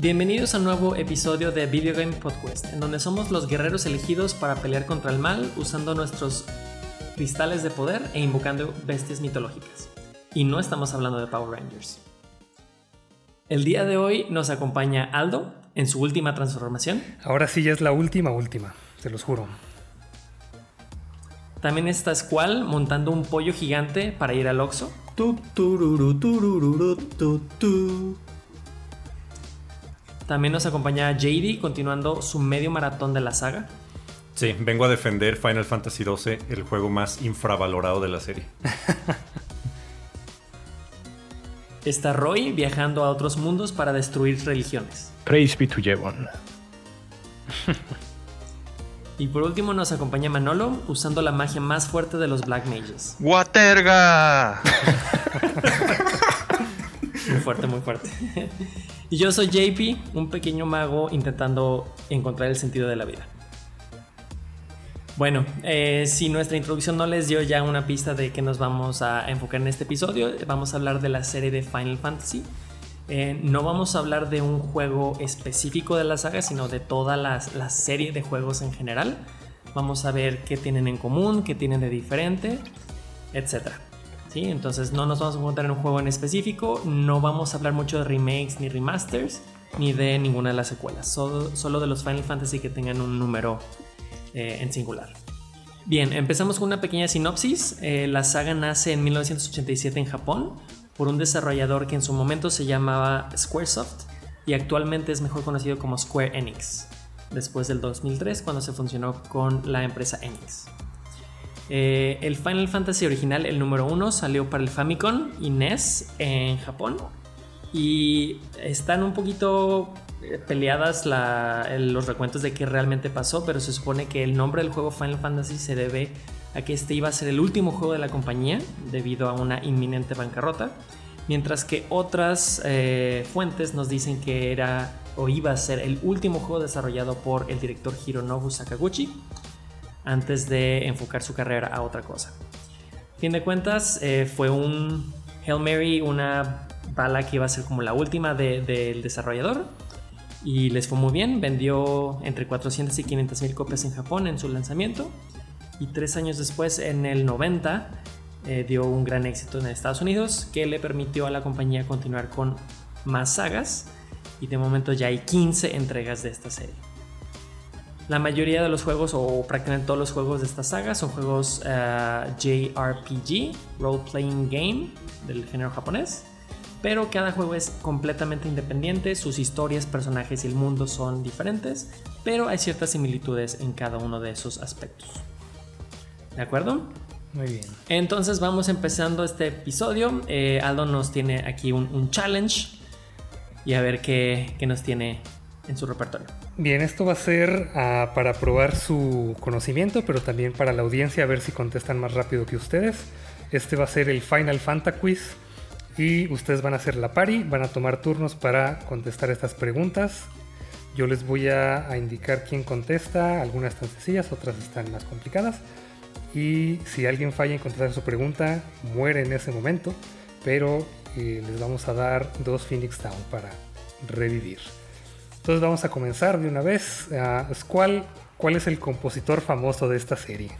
Bienvenidos a un nuevo episodio de Video Game Podcast, en donde somos los guerreros elegidos para pelear contra el mal usando nuestros cristales de poder e invocando bestias mitológicas. Y no estamos hablando de Power Rangers. El día de hoy nos acompaña Aldo en su última transformación. Ahora sí ya es la última, última, se los juro. También está Squall montando un pollo gigante para ir al Oxxo. También nos acompaña JD continuando su medio maratón de la saga. Sí, vengo a defender Final Fantasy XII, el juego más infravalorado de la serie. Está Roy viajando a otros mundos para destruir religiones. Praise be to Jevon. Y por último nos acompaña Manolo usando la magia más fuerte de los Black Mages. ¡Waterga! Muy fuerte, muy fuerte. Y yo soy JP, un pequeño mago intentando encontrar el sentido de la vida. Bueno, eh, si nuestra introducción no les dio ya una pista de que nos vamos a enfocar en este episodio, vamos a hablar de la serie de Final Fantasy. Eh, no vamos a hablar de un juego específico de la saga, sino de toda la, la, serie de juegos en general. Vamos a ver qué tienen en común, qué tienen de diferente, etc. ¿Sí? Entonces no nos vamos a encontrar en un juego en específico, no vamos a hablar mucho de remakes ni remasters, ni de ninguna de las secuelas, solo, de los Final Fantasy que tengan un número eh, en singular. Bien, empezamos con una pequeña sinopsis. Eh, la saga nace en 1987 en Japón por un desarrollador que en su momento se llamaba Squaresoft y actualmente es mejor conocido como Square Enix, después del 2003 cuando se funcionó con la empresa Enix. Eh, el Final Fantasy original, el número 1, salió para el Famicom y NES en Japón. Y están un poquito peleadas la, los recuentos de qué realmente pasó, pero se supone que el nombre del juego Final Fantasy se debe a que este iba a ser el último juego de la compañía debido a una inminente bancarrota, mientras que otras eh, fuentes nos dicen que era o iba a ser el último juego desarrollado por el director Hironobu Sakaguchi antes de enfocar su carrera a otra cosa. Fin de cuentas, eh, fue un Hail Mary, una bala que iba a ser como la última del de, desarrollador y les fue muy bien, vendió entre 400 y 500 mil copias en Japón en su lanzamiento y tres años después, en el 90, eh, dio un gran éxito en Estados Unidos que le permitió a la compañía continuar con más sagas y de momento ya hay 15 entregas de esta serie. La mayoría de los juegos o prácticamente todos los juegos de esta saga son juegos uh, JRPG, Role Playing Game del género japonés, pero cada juego es completamente independiente, sus historias, personajes y el mundo son diferentes, pero hay ciertas similitudes en cada uno de esos aspectos. ¿De acuerdo? Muy bien. Entonces vamos empezando este episodio. Eh, Aldo nos tiene aquí un, un, challenge y a ver qué, qué, nos tiene en su repertorio. Bien, esto va a ser uh, para probar su conocimiento, pero también para la audiencia a ver si contestan más rápido que ustedes. Este va a ser el Final Fantasy Quiz y ustedes van a hacer la pari, van a tomar turnos para contestar estas preguntas. Yo les voy a, a indicar quién contesta, algunas están sencillas, otras están más complicadas y si alguien falla en contestar su pregunta, muere en ese momento, pero eh, les vamos a dar dos Phoenix Down para revivir. Entonces vamos a comenzar de una vez. Uh, Squall, ¿cuál es el compositor famoso de esta serie?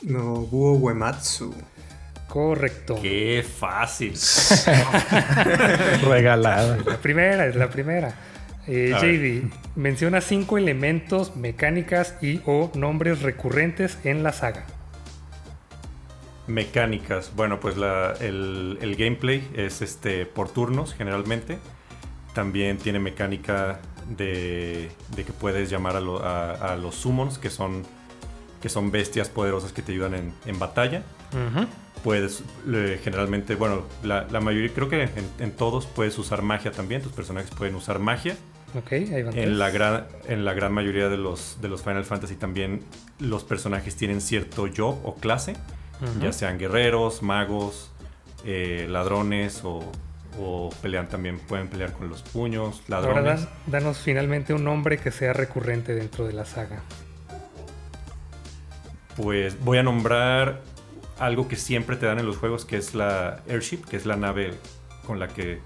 Nobuo Uematsu. Correcto. Qué fácil. Regalada. La primera, es la primera. Eh, JD, menciona cinco elementos, mecánicas y o nombres recurrentes en la saga. Mecánicas. Bueno, pues la, el, el, gameplay es este por turnos generalmente. También tiene mecánica de, de que puedes llamar a, lo, a, a, los summons, que son, que son bestias poderosas que te ayudan en, en batalla. Uh -huh. Puedes, eh, generalmente, bueno, la, la, mayoría, creo que en, en, todos puedes usar magia también. Tus personajes pueden usar magia. Ok, ahí van en la, gran, en la gran mayoría de los, de los Final Fantasy también los personajes tienen cierto job o clase. Uh -huh. ya sean guerreros, magos, eh, ladrones o, o, pelean también, pueden pelear con los puños, ladrones. Ahora dan, danos finalmente un nombre que sea recurrente dentro de la saga. Pues voy a nombrar algo que siempre te dan en los juegos, que es la Airship, que es la nave con la que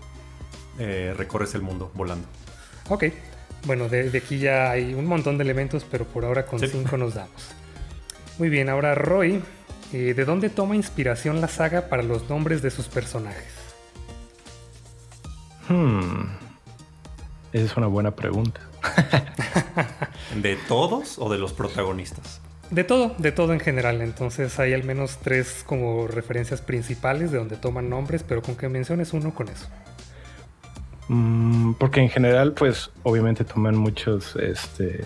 eh, recorres el mundo volando. Ok. Bueno, de, de aquí ya hay un montón de elementos, pero por ahora con Sí. 5 nos damos. Muy bien, ahora Roy. eh, ¿De dónde toma inspiración la saga para los nombres de sus personajes? Hmm. Esa es una buena pregunta. ¿De todos o de los protagonistas? De todo, de todo en general. Entonces hay al menos tres como referencias principales de donde toman nombres, pero con que menciones uno con eso. Mm, porque en general, pues, obviamente toman muchos este,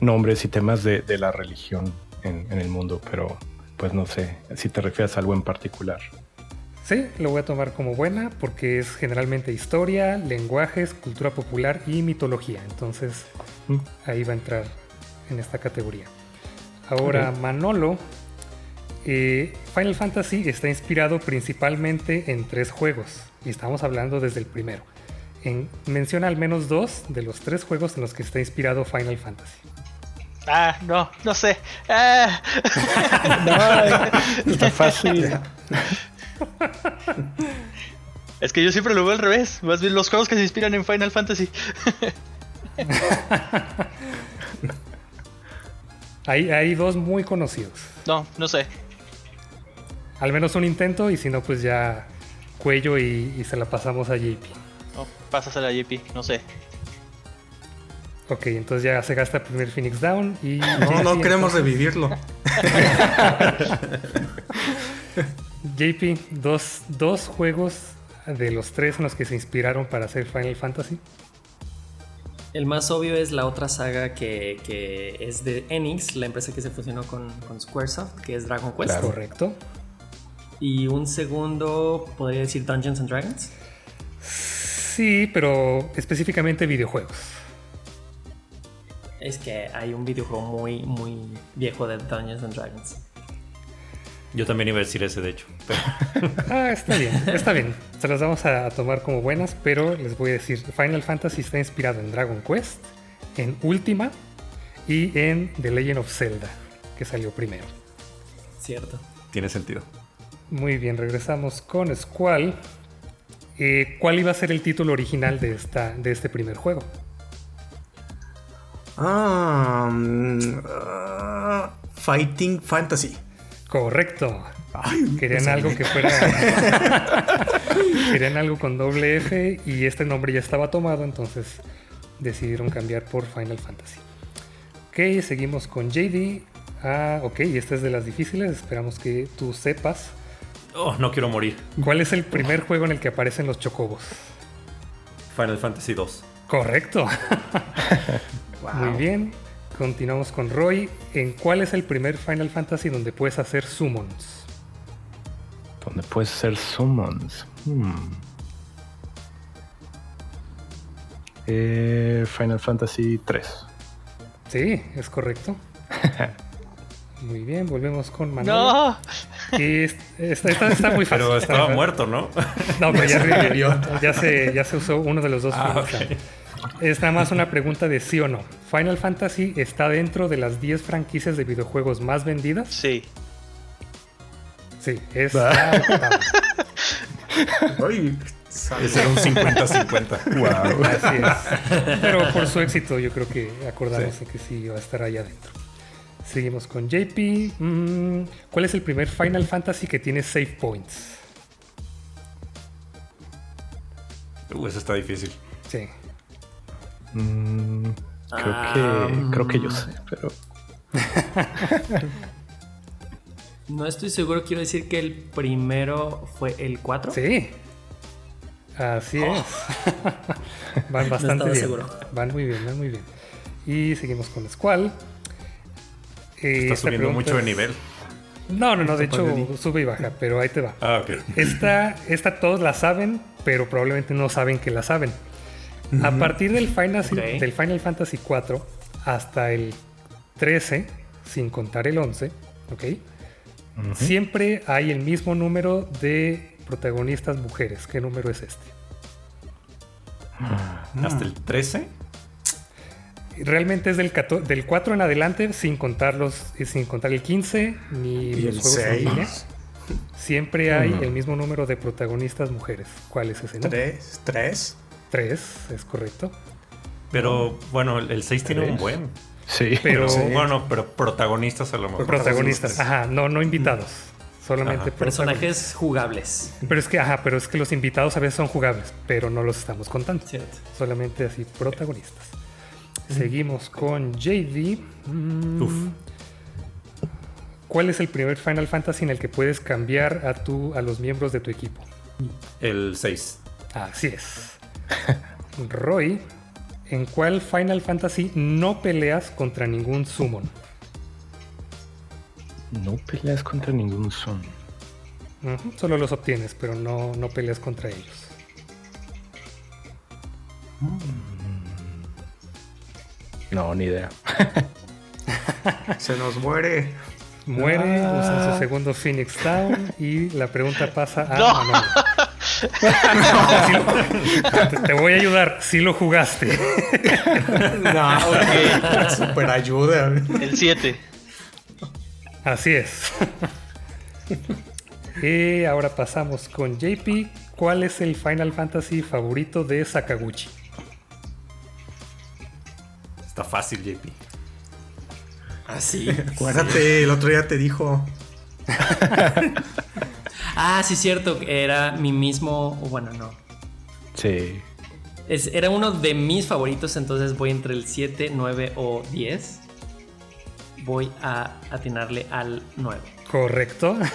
nombres y temas de, de la religión en, en el mundo, pero pues no sé si te refieres a algo en particular. Sí, lo voy a tomar como buena porque es generalmente historia, lenguajes, cultura popular y mitología. Entonces Mm. ahí va a entrar en esta categoría. Ahora. Manolo, eh, Final Fantasy está inspirado principalmente en tres juegos. Y estamos hablando desde el primero. En, menciona al menos dos de los tres juegos en los que está inspirado Final Fantasy. Ah, no, no sé. Ah. No, está fácil. Es que yo siempre lo veo al revés. Más bien los juegos que se inspiran en Final Fantasy. Hay, hay dos muy conocidos. No, no sé. Al menos un intento y si no, pues ya cuello y, y se la pasamos a JP. No, pásasela a JP, no sé. Ok, entonces ya se gasta el primer Phoenix Down y... No, no queremos revivirlo. JP, dos, dos juegos de los tres en los que se inspiraron para hacer Final Fantasy. El más obvio es la otra saga que, que es de Enix, la empresa que se fusionó con, con Squaresoft, que es Dragon Quest. Claro. Correcto. Y un segundo, podría decir Dungeons and Dragons. Sí, pero específicamente videojuegos. Es que hay un videojuego muy, muy viejo de Dungeons and Dragons. Yo también iba a decir ese, de hecho. pero- Ah, está bien, está bien. Se las vamos a tomar como buenas, pero les voy a decir, Final Fantasy está inspirado en Dragon Quest, en Ultima y en The Legend of Zelda, que salió primero. Cierto. tiene sentido. Muy bien, regresamos con Squall. Eh, ¿Cuál iba a ser el título original de, esta, de este primer juego? Ah, mm, ah, Fighting Fantasy. Correcto. Ay, Querían algo que fuera. Querían algo con doble F y este nombre ya estaba tomado, entonces decidieron cambiar por Final Fantasy. Ok, seguimos con JD. Ah, ok, y esta es de las difíciles. Esperamos que tú sepas. Oh, no quiero morir. ¿Cuál es el primer juego en el que aparecen los chocobos? Final Fantasy 2. Correcto. Muy bien. Continuamos con Roy. ¿En cuál es el primer Final Fantasy donde puedes hacer summons? Donde puedes hacer summons. Hmm. Eh, Final Fantasy 3. Sí, es correcto. Muy bien, volvemos con Manolo. No, Y es- esta, esta está muy fácil. Pero estaba muerto, ¿no? No, pero ya, Se revivió. revivió. ya, se, ya se usó uno de los dos Ah. Es nada más una pregunta de sí o no. ¿Final Fantasy está dentro de las 10 franquicias de videojuegos más vendidas? sí. Sí, es Ese era un 50-50. Wow. Así es. Pero por su éxito, yo creo que acordamos de que sí va a estar allá adentro. Seguimos con JP. Mm, ¿Cuál es el primer Final Fantasy que tiene save points? Uh, eso está difícil. Sí. Mm, creo, Ah, que, creo que yo mm. sé, pero No estoy seguro, quiero decir que el primero fue el 4. Sí. Así es. van bastante bien. seguro. Van muy bien, van muy bien. Y seguimos con Squall. Eh, Está subiendo mucho de es- nivel. No, no, no, de hecho sube y baja, pero ahí te va. Ah, ok. Esta, esta todos la saben, pero probablemente no saben que la saben. A partir del Final, Ok. del Final Fantasy 4 hasta el 13, sin contar el 11, ¿ok? Siempre hay el mismo número de protagonistas mujeres. ¿Qué número es este? Hasta el 13. Realmente es del, 14 del 4 en adelante, sin contar, los, eh, sin contar el 15 ni Y los el juegos en línea. 6. Siempre hay el mismo número de protagonistas mujeres. ¿Cuál es ese? no? 3. 3. Tres, es correcto. Pero bueno, el 6 tiene un buen. Sí. Pero Sí. Bueno, pero protagonistas a lo mejor. protagonistas, ajá, no, no invitados. Solamente Ajá. personajes. Jugables. Pero es que, ajá, pero es que los invitados a veces son jugables, pero no los estamos contando. Cierto. Solamente así, protagonistas. Seguimos con JD. Mm, Uf. ¿Cuál es el primer Final Fantasy en el que puedes cambiar a, tu, a los miembros de tu equipo? El 6. Así es. Roy, ¿en cuál Final Fantasy no peleas contra ningún summon? No peleas contra ningún. Ujú, Solo los obtienes, pero no, no peleas contra ellos. No, ni idea. Se nos muere. Muere, Ah. usa su segundo Phoenix Down y la pregunta pasa a No. Te voy a ayudar, si lo jugaste. No, ok. Super ayuda. El 7. Así es. y ahora pasamos con JP. ¿Cuál es el Final Fantasy favorito de Sakaguchi? Está fácil, JP. Ah, sí. Acuérdate, el otro día te dijo. Ah, sí, cierto. Era mi mismo. Bueno, no. Sí. Es- era uno de mis favoritos, entonces voy entre el 7, 9 o 10. Voy a atinarle al 9. Correcto.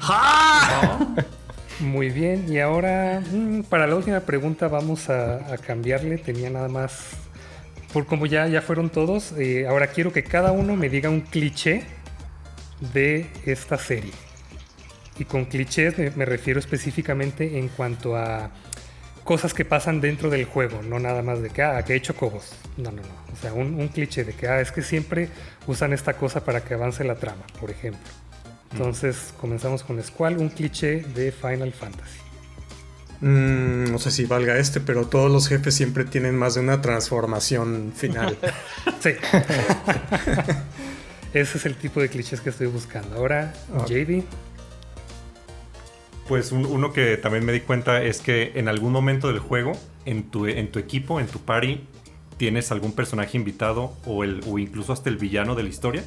Muy bien. Y ahora, mm, para la última pregunta, vamos a, a cambiarle. Tenía nada más. Por como ya, ya fueron todos, eh, ahora quiero que cada uno me diga un cliché de esta serie. Y con clichés me, me refiero específicamente en cuanto a cosas que pasan dentro del juego, no nada más de que, ah, que he hecho cobos. No, no, no. O sea, un, un cliché de que, ah, es que siempre usan esta cosa para que avance la trama, por ejemplo. Entonces, comenzamos con Squall, un cliché de Final Fantasy. Mm, no sé si valga este, pero todos los jefes siempre tienen más de una transformación final. Sí. Ese es el tipo de clichés que estoy buscando. Ahora, Ok. JD. Pues un- uno que también me di cuenta es que en algún momento del juego, en tu, en tu equipo, en tu party, tienes algún personaje invitado o, el, o incluso hasta el villano de la historia.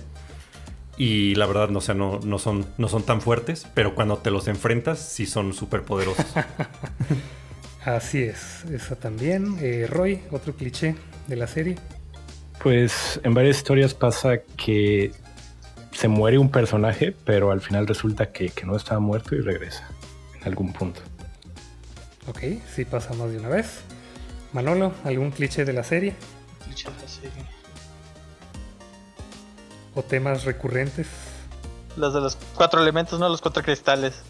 Y la verdad, no, o sea, no, no, son, no son tan fuertes, pero cuando te los enfrentas, sí son súper poderosos. Así es, esa también. Eh, Roy, otro cliché de la serie. Pues en varias historias pasa que se muere un personaje, pero al final resulta que, que no estaba muerto y regresa algún punto. Ok, sí pasa más de una vez. Manolo, ¿algún cliché de la serie? ¿O temas recurrentes? Los de los cuatro elementos, no los cuatro cristales.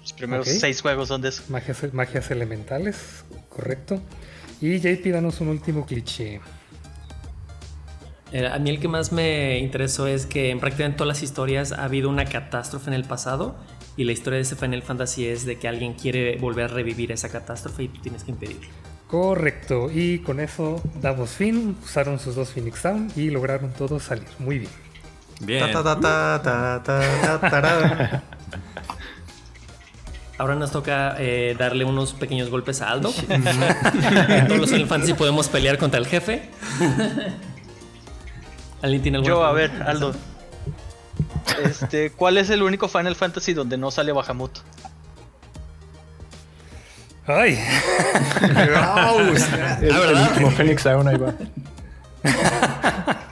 Los primeros seis juegos son de eso. Magias, magias elementales, correcto. Y JP, danos un último cliché. Eh, A mí el que más me interesó es que en prácticamente todas las historias ha habido una catástrofe en el pasado y la historia de ese Final Fantasy es de que alguien quiere volver a revivir esa catástrofe y tú tienes que impedirlo. Correcto, y con eso damos fin. Usaron sus dos Phoenix Down y lograron todos salir. Muy bien. Bien. Ta, ta, ta, ta, ta, ta, tará. Ahora nos toca eh, darle unos pequeños golpes a Aldo. Todos los Final Fantasy podemos pelear contra el jefe. ¿Alguien tiene alguna Yo, a ver? Aldo. Este, ¿cuál es el único Final Fantasy donde no sale Bahamut? ¡Ay! El, el último Phoenix Down ahí va.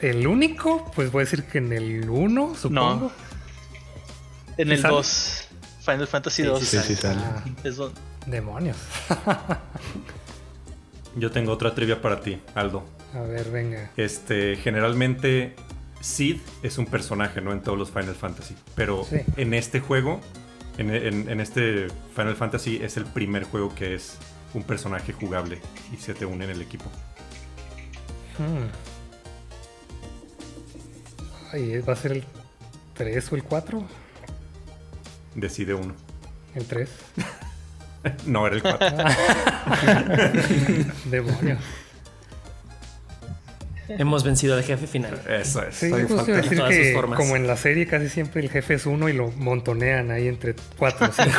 El único, pues voy a decir que en el 1, supongo. En ¿Sí el sale? 2. Final Fantasy 2. Sí, sí sale. Ah, demonios. Yo tengo otra trivia para ti, Aldo. A ver, venga. Este, generalmente Sid es un personaje, ¿no? En todos los Final Fantasy. Pero Sí. en este juego, en, en- en este Final Fantasy, es el primer juego que es un personaje jugable y se te une en el equipo. Hmm. Ay, ¿va a ser el 3 o el 4? Decide uno. El 3. No, era el 4. Demonios. Hemos vencido al jefe final. Eso es. Sí, decir Todas sus formas. como en la serie casi siempre el jefe es uno y lo montonean ahí entre cuatro o cinco.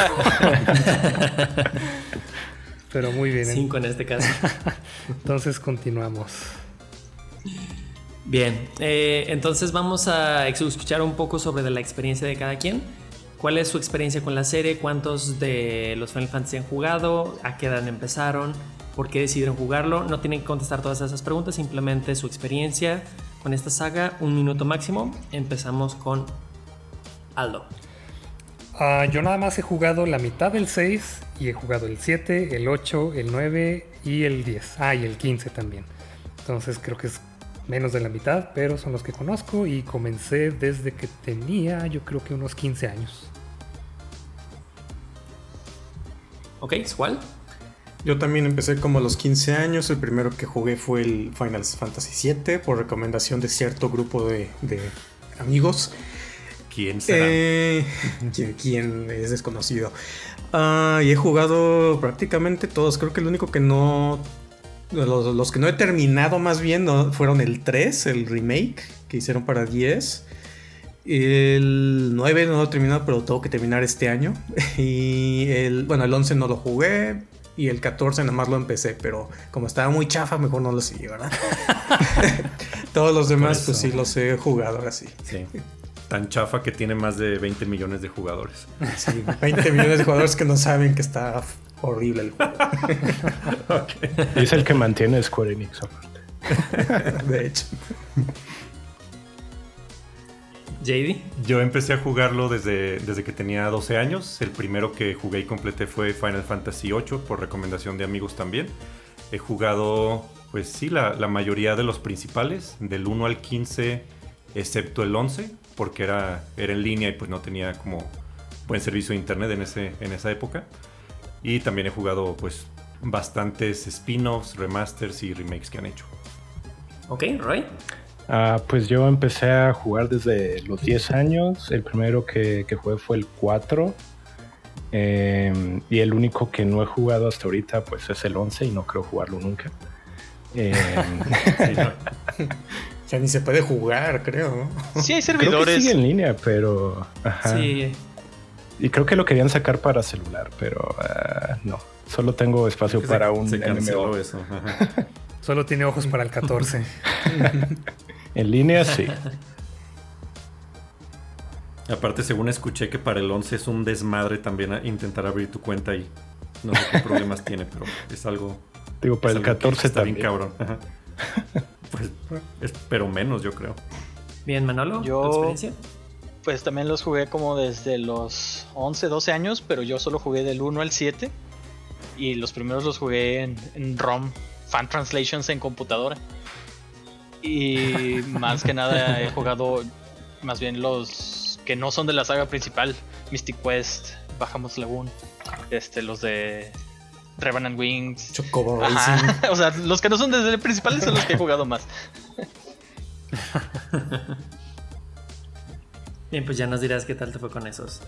Pero muy bien. ¿eh? Cinco en este caso. Entonces continuamos. Bien, eh, entonces vamos a escuchar un poco sobre de la experiencia de cada quien. ¿Cuál es su experiencia con la serie? ¿Cuántos de los Final Fantasy han jugado? ¿A qué edad empezaron? ¿Por qué decidieron jugarlo? No tienen que contestar todas esas preguntas, simplemente su experiencia con esta saga, un minuto máximo. Empezamos con Aldo. Ah, yo nada más he jugado la mitad del 6 y he jugado el 7, el 8, el 9 y el 10. Ah, y el 15 también. Entonces creo que es menos de la mitad, pero son los que conozco y comencé desde que tenía yo creo que unos 15 años. ¿Ok? ¿Cuál? Yo también empecé como a los 15 años. El primero que jugué fue el Final Fantasy VII por recomendación de cierto grupo de, de amigos. ¿Quién será? Eh, ¿quién, es desconocido? Ah, y he jugado prácticamente todos. Creo que el único que no. Los, los que no he terminado más bien no- fueron el 3, el remake que hicieron para 10. El 9 no lo he terminado, pero tengo que terminar este año. Y el, bueno, el 11 no lo jugué. Y el 14 nada más lo empecé, pero como estaba muy chafa, mejor no lo seguí, ¿verdad? Todos los demás, pues sí, los he jugado ahora sí. Sí. Tan chafa que tiene más de 20 millones de jugadores. Sí, 20 millones de jugadores que no saben que está horrible el juego. Y es el que mantiene Square Enix aparte. De hecho. JD. Yo empecé a jugarlo desde, desde que tenía 12 años. El primero que jugué y completé fue Final Fantasy VIII por recomendación de amigos también. He jugado, pues sí, la, la mayoría de los principales, del 1 al 15, excepto el 11, porque era, era en línea y pues no tenía como buen servicio de internet en, ese, en esa época. Y también he jugado pues bastantes spin-offs, remasters y remakes que han hecho. Ok, Roy. Ah, pues yo empecé a jugar desde los 10 años. El primero que, que jugué fue el 4. Eh, y el único que no he jugado hasta ahorita pues es el 11 y no creo jugarlo nunca. Eh, Sí, ¿no? Ya ni se puede jugar, creo. Sí, hay creo que servidores. sigue en línea, pero... ajá. Sí. Y creo que lo querían sacar para celular, pero ah, no. Solo tengo espacio Se- para un se canceló MMO. eso. Solo tiene ojos para el 14. En línea sí. Aparte, según escuché que para el 11 es un desmadre también intentar abrir tu cuenta y no sé qué problemas tiene, pero es algo. Digo, para el algo que 14 está también. bien cabrón. Pues, espero menos, yo creo. Bien, Manolo. Yo- ¿Tu experiencia? Pues también los jugué como desde los 11, 12 años, pero yo solo jugué del 1 al 7. Y los primeros los jugué en, en ROM, Fan Translations en computadora. Y más que nada he jugado más bien los que no son de la saga principal, Mystic Quest, Bajamos Lagoon, este, los de Revenant Wings. Chocobo Racing. Ajá, o sea, los que no son desde el principal son los que he jugado más. Bien, pues ya nos dirás qué tal te fue con esos.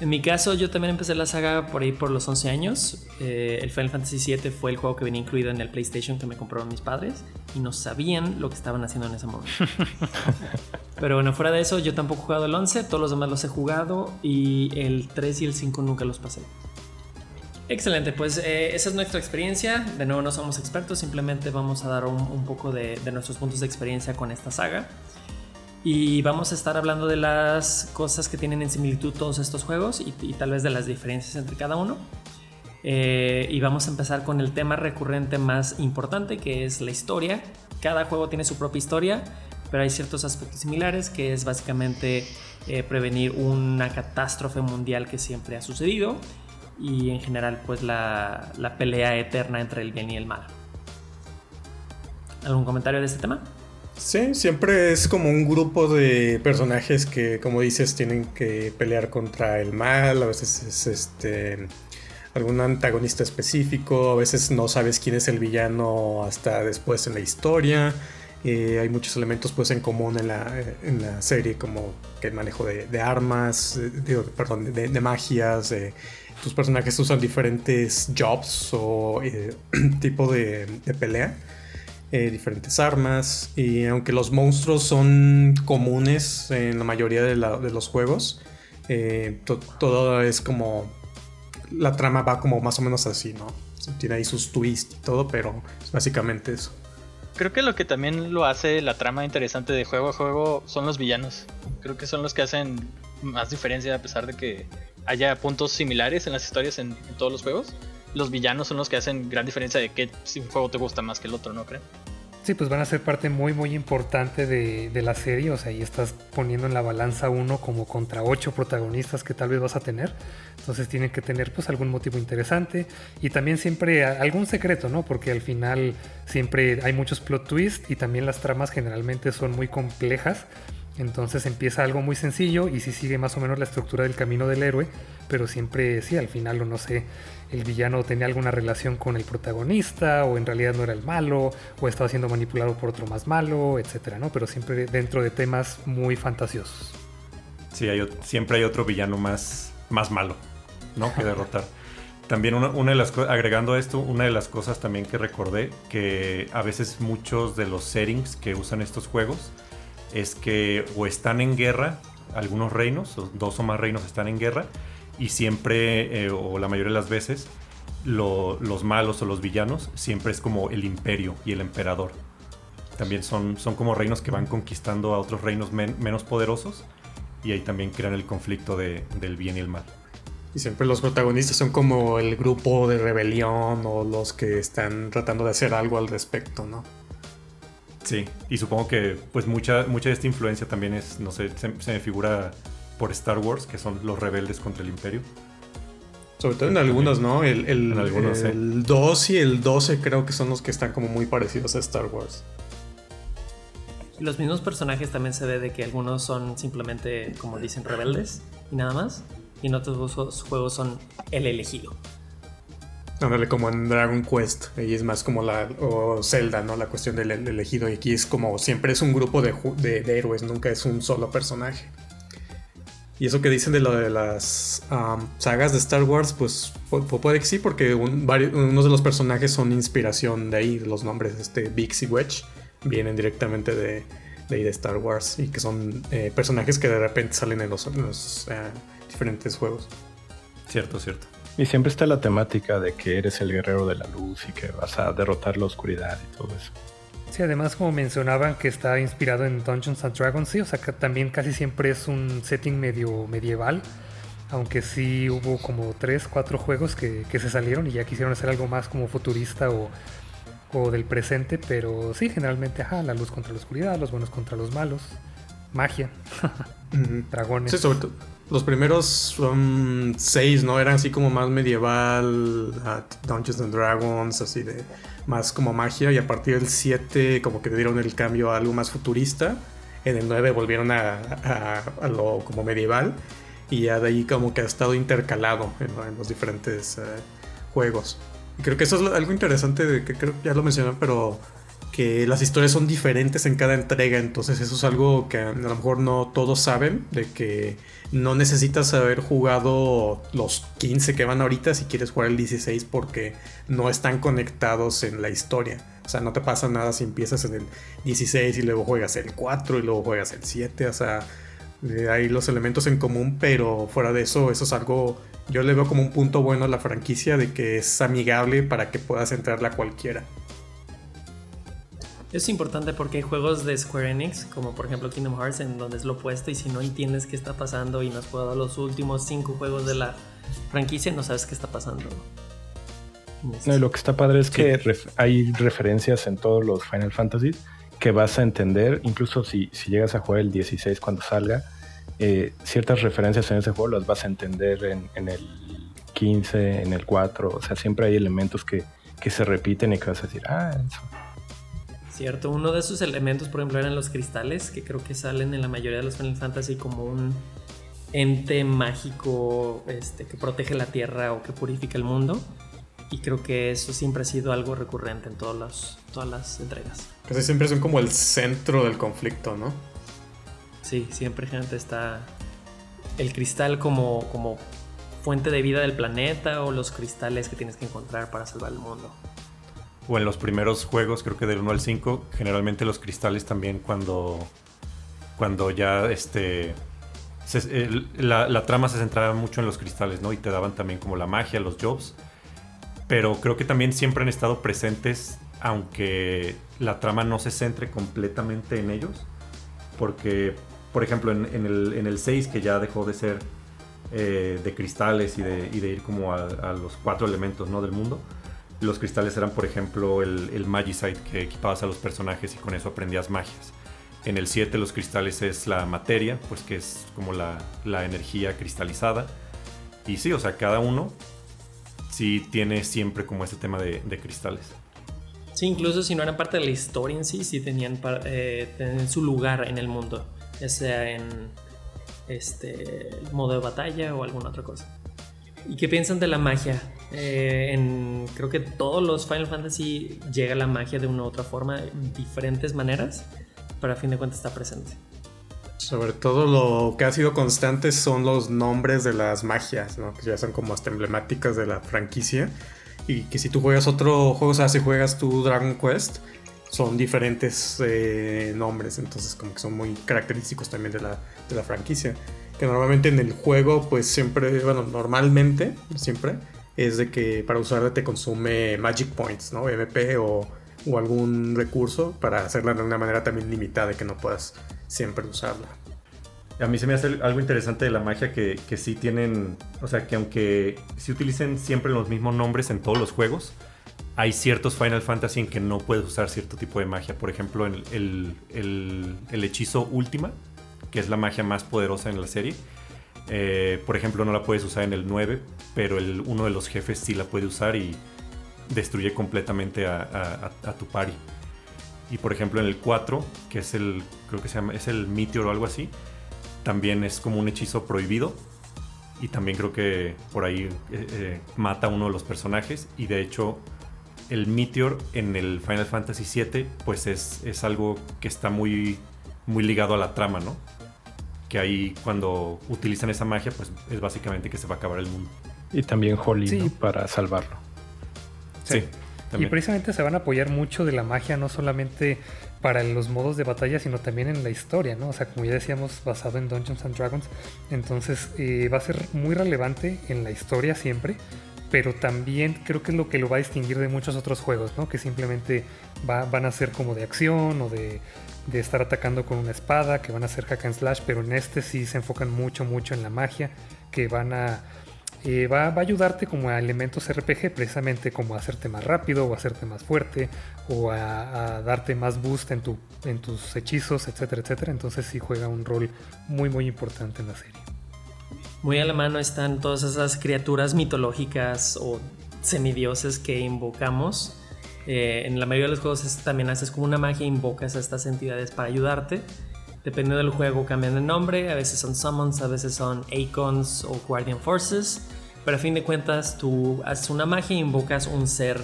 En mi caso, yo también empecé la saga por ahí por los 11 años. Eh, el Final Fantasy VII fue el juego que venía incluido en el PlayStation que me compraron mis padres y no sabían lo que estaban haciendo en ese momento. Pero bueno, fuera de eso, yo tampoco he jugado el 11, todos los demás los he jugado y el 3 y el 5 nunca los pasé. Excelente, pues eh, esa es nuestra experiencia. De nuevo, no somos expertos, simplemente vamos a dar un, un poco de, de nuestros puntos de experiencia con esta saga. Y vamos a estar hablando de las cosas que tienen en similitud todos estos juegos y, y tal vez de las diferencias entre cada uno. Eh, y vamos a empezar con el tema recurrente más importante que es la historia. Cada juego tiene su propia historia, pero hay ciertos aspectos similares que es básicamente eh, prevenir una catástrofe mundial que siempre ha sucedido y en general pues la, la pelea eterna entre el bien y el mal. ¿Algún comentario de este tema? Sí, siempre es como un grupo de personajes que, como dices, tienen que pelear contra el mal. A veces es este algún antagonista específico. A veces no sabes quién es el villano hasta después en la historia. Eh, hay muchos elementos pues en común en la, en la serie, como el manejo de, armas, eh, digo, perdón, de, magias. de- tus personajes usan diferentes jobs o eh, tipo de pelea. Eh, diferentes armas. Y aunque los monstruos son comunes en la mayoría de, los juegos, eh, todo es como. La trama va como más o menos así, ¿no? Tiene ahí sus twists y todo, pero es básicamente eso. Creo que lo que también lo hace la trama interesante de juego a juego son los villanos. Creo que son los que hacen más diferencia a pesar de que haya puntos similares en las historias en, todos los juegos. Los villanos son los que hacen gran diferencia de que si un juego te gusta más que el otro, ¿no creen? Sí, pues van a ser parte muy muy importante de, de, la serie, o sea, ahí estás poniendo en la balanza uno como contra ocho protagonistas que tal vez vas a tener, entonces tienen que tener pues algún motivo interesante y también siempre algún secreto, ¿no? Porque al final siempre hay muchos plot twists y también las tramas generalmente son muy complejas, entonces empieza algo muy sencillo y si sigue más o menos la estructura del camino del héroe, pero siempre sí, al final o no sé, el villano tenía alguna relación con el protagonista o en realidad no era el malo o estaba siendo manipulado por otro más malo, etcétera, ¿no? Pero siempre dentro de temas muy fantasiosos. Sí, hay, siempre hay otro villano más, más malo, ¿no? Que derrotar. También una de las agregando a esto, una de las cosas también que recordé, que a veces muchos de los settings que usan estos juegos, es que o están en guerra algunos reinos, dos o más reinos están en guerra, y siempre, eh, o la mayoría de las veces, los malos o los villanos siempre es como el imperio y el emperador. También son, son como reinos que van conquistando a otros reinos menos poderosos y ahí también crean el conflicto del bien y el mal. Y siempre los protagonistas son como el grupo de rebelión o los que están tratando de hacer algo al respecto, ¿no? Sí, y supongo que pues mucha, mucha de esta influencia también es, no sé, se, me figura por Star Wars, que son los rebeldes contra el imperio. Sobre todo en algunos, ¿no? El, el, 2 y el 12 creo que son los que están como muy parecidos a Star Wars. Los mismos personajes también se ve de que algunos son simplemente, como dicen, rebeldes y nada más. Y en otros juegos son el elegido. Ándale, como en Dragon Quest. Ahí es más como la. O Zelda, ¿no? La cuestión del elegido. Y aquí es como siempre es un grupo de, de, héroes, nunca es un solo personaje. Y eso que dicen de lo de las sagas de Star Wars, pues puede que sí, porque unos de los personajes son inspiración de ahí, los nombres, este Bix y Wedge, vienen directamente de, de, de Star Wars y que son eh, personajes que de repente salen en los, eh, diferentes juegos. Cierto, cierto. Y siempre está la temática de que eres el guerrero de la luz y que vas a derrotar la oscuridad y todo eso. Sí, además como mencionaban que está inspirado en Dungeons and Dragons, sí, o sea que también casi siempre es un setting medio medieval, aunque sí hubo como 3, 4 juegos que, se salieron y ya quisieron hacer algo más como futurista o, o del presente, pero sí, generalmente, ajá, la luz contra la oscuridad, los buenos contra los malos, magia, dragones. Sí, sobre todo los primeros son seis, ¿no? Eran así como más medieval, Dungeons and Dragons, así de más como magia. Y a partir del 7 como que dieron el cambio a algo más futurista. En el 9 volvieron a, lo como medieval. Y ya de ahí como que ha estado intercalado en, los diferentes eh, juegos. Creo que eso es algo interesante, de que creo ya lo mencioné, pero que las historias son diferentes en cada entrega, entonces eso es algo que a lo mejor no todos saben, de que no necesitas haber jugado los 15 que van ahorita si quieres jugar el 16 porque no están conectados en la historia. O sea, no te pasa nada si empiezas en el 16 y luego juegas el 4 y luego juegas el 7, o sea, hay los elementos en común, pero fuera de eso, eso es algo, yo le veo como un punto bueno a la franquicia de que es amigable para que puedas entrarla cualquiera. Es importante porque hay juegos de Square Enix, como por ejemplo Kingdom Hearts, en donde es lo opuesto y si no entiendes qué está pasando y no has jugado los últimos cinco juegos de la franquicia, no sabes qué está pasando. No, y lo que está padre es que hay referencias en todos los Final Fantasy que vas a entender, incluso si, si llegas a jugar el 16 cuando salga, eh, ciertas referencias en ese juego las vas a entender en, en, el 15, en el 4, o sea, siempre hay elementos que, que se repiten y que vas a decir, ah, eso Cierto, uno de esos elementos, por ejemplo, eran los cristales, que creo que salen en la mayoría de los Final Fantasy como un ente mágico este, que protege la tierra o que purifica el mundo. Y creo que eso siempre ha sido algo recurrente en todas las, todas las entregas. Casi siempre son como el centro del conflicto, ¿no? Sí, siempre gente está el cristal como, como fuente de vida del planeta o los cristales que tienes que encontrar para salvar el mundo. O en los primeros juegos, creo que del 1 al 5, generalmente los cristales también cuando, cuando ya este, la, trama se centraba mucho en los cristales, ¿no? Y te daban también como la magia, los jobs. Pero creo que también siempre han estado presentes, aunque la trama no se centre completamente en ellos. Porque, por ejemplo, en, el, en el 6, que ya dejó de ser eh, de cristales y de, y de ir como a, a los cuatro elementos ¿no? del mundo, los cristales eran, por ejemplo, el, el Magicite que equipabas a los personajes y con eso aprendías magias. En el 7 los cristales es la materia, pues que es como la, la energía cristalizada. Y sí, o sea, cada uno sí tiene siempre como ese tema de, de cristales. Sí, incluso si no eran parte de la historia en sí, sí tenían, eh, tenían su lugar en el mundo, ya sea en este modo de batalla o alguna otra cosa. ¿Y qué piensan de la magia? Eh, en, creo que todos los Final Fantasy llega la magia de una u otra forma, en diferentes maneras, pero a fin de cuentas está presente. Sobre todo lo que ha sido constante son los nombres de las magias, ¿no? que ya son como hasta emblemáticas de la franquicia. Y que si tú juegas otro juego, o sea, si juegas tu Dragon Quest, son diferentes eh, nombres, entonces como que son muy característicos también de la, de la franquicia. Que normalmente en el juego, pues siempre, bueno, normalmente, siempre, es de que para usarla te consume Magic Points, ¿no? MP o, algún recurso para hacerla de una manera también limitada y que no puedas siempre usarla. A mí se me hace algo interesante de la magia que, que sí tienen, o sea, que aunque sí utilicen siempre los mismos nombres en todos los juegos, hay ciertos Final Fantasy en que no puedes usar cierto tipo de magia. Por ejemplo, el, el, el- el hechizo Última, que es la magia más poderosa en la serie. Eh, por ejemplo, no la puedes usar en el 9, pero el, uno de los jefes sí la puede usar y destruye completamente a, a- a- tu party. Y por ejemplo, en el 4, que es el, creo que se llama, es el Meteor o algo así, también es como un hechizo prohibido. Y también creo que por ahí eh, eh, mata a uno de los personajes. Y de hecho, el Meteor en el Final Fantasy VII, pues es, es algo que está muy, muy ligado a la trama, ¿no? Que ahí cuando utilizan esa magia, pues es básicamente que se va a acabar el mundo. Y también Holly, Sí. ¿no? Para salvarlo. Sí. Y también. precisamente se van a apoyar mucho de la magia, no solamente para los modos de batalla, sino también en la historia, ¿no? O sea, como ya decíamos, basado en Dungeons and Dragons. Entonces eh, va a ser muy relevante en la historia siempre, pero también creo que es lo que lo va a distinguir de muchos otros juegos, ¿no? Que simplemente va- van a ser como de acción o de, de estar atacando con una espada, que van a ser hack and slash, pero en este sí se enfocan mucho, mucho en la magia, que van a eh, va, va a ayudarte como a elementos RPG, precisamente como a hacerte más rápido o a hacerte más fuerte o a, a darte más boost en, tu, en tus hechizos, etcétera, etcétera. Entonces sí juega un rol muy, muy importante en la serie. Muy a la mano están todas esas criaturas mitológicas o semidioses que invocamos. Eh, en la mayoría de los juegos es- también haces como una magia, invocas a estas entidades para ayudarte. Dependiendo del juego cambian de nombre, a veces son summons, a veces son Acons o Guardian Forces. Pero a fin de cuentas tú haces una magia e invocas un ser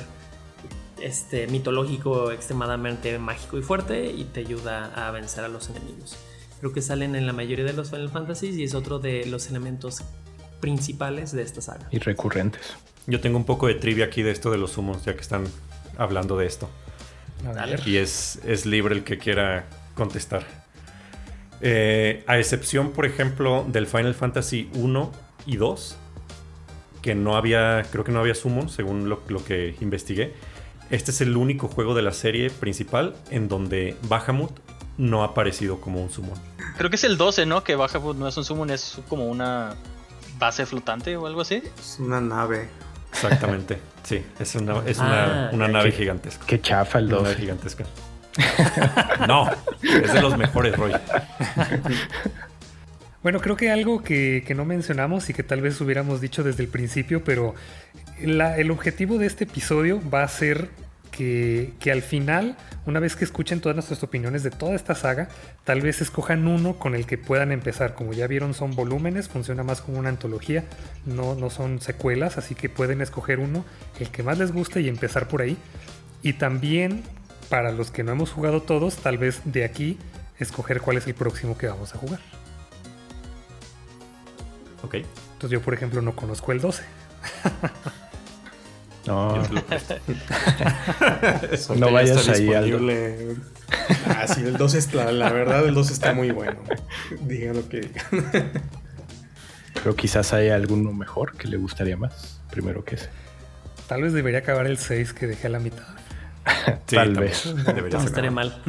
este, mitológico extremadamente mágico y fuerte y te ayuda a vencer a los enemigos. Creo que salen en la mayoría de los Final Fantasies y es otro de los elementos principales de esta saga. Y recurrentes. Yo tengo un poco de trivia aquí de esto de los humos, ya que están hablando de esto. Y es, es libre el que quiera contestar. Eh, a excepción, por ejemplo, del Final Fantasy 1 y 2, que no había, creo que no había summon, según lo, lo que investigué. Este es el único juego de la serie principal en donde Bahamut no ha aparecido como un summon. Creo que es el 12, ¿no? Que Bahamut no es un summon, es como una base flotante o algo así. Es una nave. Exactamente. Sí, es una, es una, Ah, una nave qué- gigantesca. Qué chafa el Una nave 12. gigantesca. no, es de los mejores, Roy. Bueno, creo que algo que, que no mencionamos y que tal vez hubiéramos dicho desde el principio, pero la- el objetivo de este episodio va a ser que, que al final, una vez que escuchen todas nuestras opiniones de toda esta saga, tal vez escojan uno con el que puedan empezar. Como ya vieron, son volúmenes, funciona más como una antología, no, no son secuelas, así que pueden escoger uno, el que más les guste y empezar por ahí. Y también, para los que no hemos jugado todos, tal vez de aquí escoger cuál es el próximo que vamos a jugar. Ok. Entonces yo, por ejemplo, no conozco el 12. No, No ya vayas ahí, disponible. Ah, sí, el 2 está, la verdad, el 2 está muy bueno. Digan lo que digan. pero quizás hay alguno mejor que le gustaría más. Primero que ese. Tal vez debería acabar el 6 que dejé a la mitad. Sí, Tal vez. Debería No mejor. mal.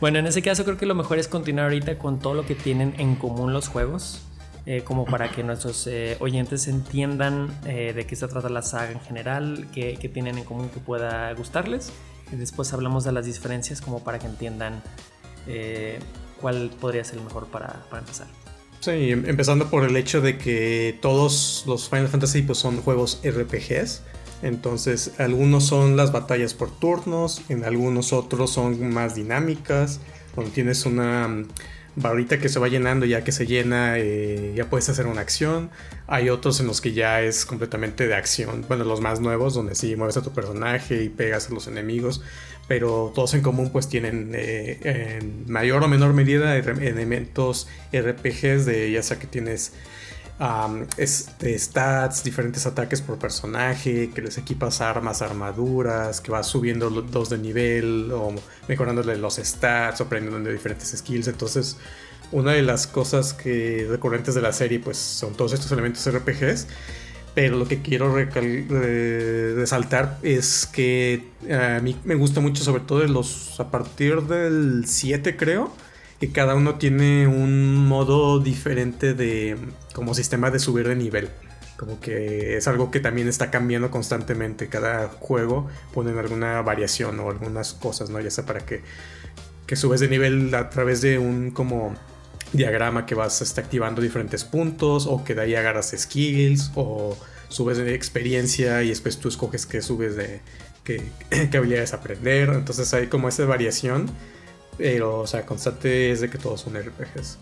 bueno, en ese caso creo que lo mejor es continuar ahorita con todo lo que tienen en común los juegos. Eh, como para que nuestros eh, oyentes entiendan eh, de qué se trata la saga en general, qué, qué tienen en común que pueda gustarles. Y después hablamos de las diferencias como para que entiendan eh, cuál podría ser el mejor para, para empezar. Sí, em- empezando por el hecho de que todos los Final Fantasy pues, son juegos RPGs. Entonces, algunos son las batallas por turnos, en algunos otros son más dinámicas, donde tienes una barrita que se va llenando, ya que se llena, eh, ya puedes hacer una acción. Hay otros en los que ya es completamente de acción. Bueno, los más nuevos, donde sí mueves a tu personaje y pegas a los enemigos. Pero todos en común pues tienen eh, en mayor o menor medida elementos RPGs de ya sea que tienes am, este, stats, diferentes ataques por personaje, que les equipas armas, armaduras, que vas subiendo dos de nivel o mejorándole los stats o aprendiendo diferentes skills. Entonces, una de las cosas que recurrentes de la serie pues son todos estos elementos RPGs. Pero lo que quiero eh, resaltar es que a mí me gusta mucho, sobre todo los a partir del 7, creo, que cada uno tiene un modo diferente de como sistema de subir de nivel. Como que es algo que también está cambiando constantemente. Cada juego ponen alguna variación o algunas cosas, ¿no? Ya sea para que, que subes de nivel a través de un como diagrama que vas este, activando diferentes puntos o que de ahí agarras skills o subes de experiencia y después tú escoges qué subes de qué, qué habilidades aprender. Entonces hay como esa variación, pero o sea, constante es de que todos son RPGs.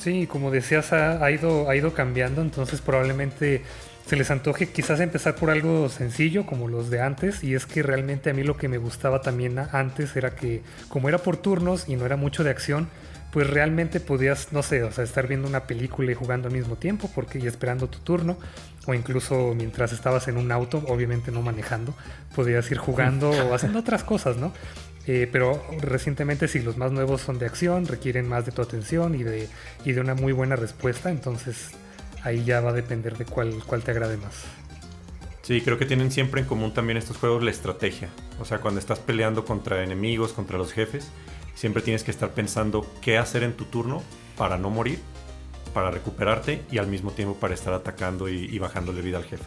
Sí, como decías, ha, ha ido, ha ido cambiando, entonces probablemente se les antoje quizás empezar por algo sencillo como los de antes y es que realmente a mí lo que me gustaba también antes era que como era por turnos y no era mucho de acción, pues realmente podías, no sé, o sea, estar viendo una película y jugando al mismo tiempo porque y esperando tu turno o incluso mientras estabas en un auto, obviamente no manejando, podías ir jugando o haciendo otras cosas, ¿no? Eh, pero recientemente sí, los más nuevos son de acción, requieren más de tu atención y de, y de una muy buena respuesta, entonces ahí ya va a depender de cuál, cuál te agrade más. Sí, creo que tienen siempre en común también estos juegos la estrategia. O sea, cuando estás peleando contra enemigos, contra los jefes, siempre tienes que estar pensando qué hacer en tu turno para no morir, para recuperarte y al mismo tiempo para estar atacando y, y bajándole vida al jefe.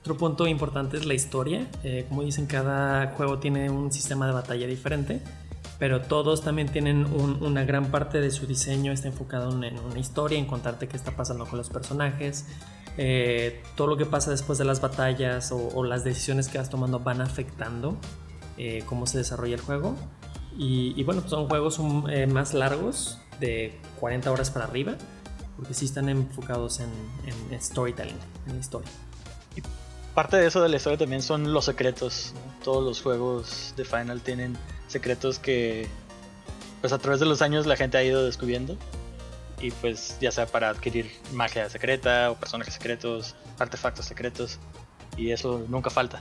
Otro punto importante es la historia. Eh, como dicen, cada juego tiene un sistema de batalla diferente, pero todos también tienen un- una gran parte de su diseño está enfocado en, en una historia, en contarte qué está pasando con los personajes. Eh, todo lo que pasa después de las batallas o, o las decisiones que vas tomando van afectando eh, cómo se desarrolla el juego. Y, y bueno, son juegos um, eh, más largos, de 40 horas para arriba, porque sí están enfocados en, en- en storytelling, en historia. Parte de eso de la historia también son los secretos. Todos los juegos de Final tienen secretos que pues a través de los años la gente ha ido descubriendo. Y pues ya sea para adquirir magia secreta o personajes secretos, artefactos secretos. Y eso nunca falta.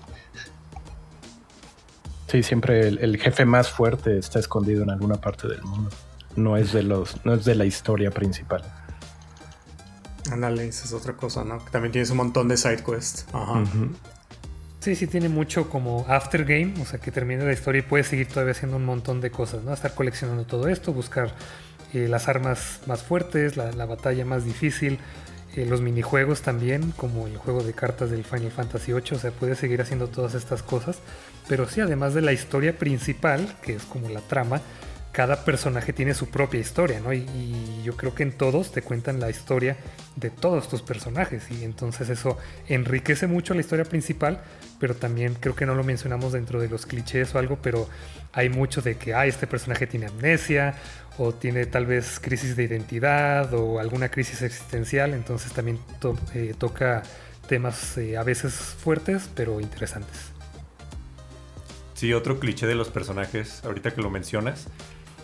Sí, siempre el, el jefe más fuerte está escondido en alguna parte del mundo. No es de los, no es de la historia principal. Ándale, esa es otra cosa, ¿no? Que también tienes un montón de side quests. Ajá. Sí, sí tiene mucho como aftergame, o sea que termina la historia y puedes seguir todavía haciendo un montón de cosas, ¿no? Estar coleccionando todo esto, buscar eh, las armas más fuertes, la, la batalla más difícil, eh, los minijuegos también, como el juego de cartas del Final Fantasy VIII, o sea, puedes seguir haciendo todas estas cosas, pero sí, además de la historia principal, que es como la trama, cada personaje tiene su propia historia, ¿no? Y, yo creo que en todos te cuentan la historia de todos tus personajes y entonces eso enriquece mucho la historia principal, pero también creo que no lo mencionamos dentro de los clichés o algo, pero hay mucho de que, ah, este personaje tiene amnesia o tiene tal vez crisis de identidad o alguna crisis existencial, entonces también eh, toca temas eh, a veces fuertes, pero interesantes. Sí, otro cliché de los personajes, ahorita que lo mencionas,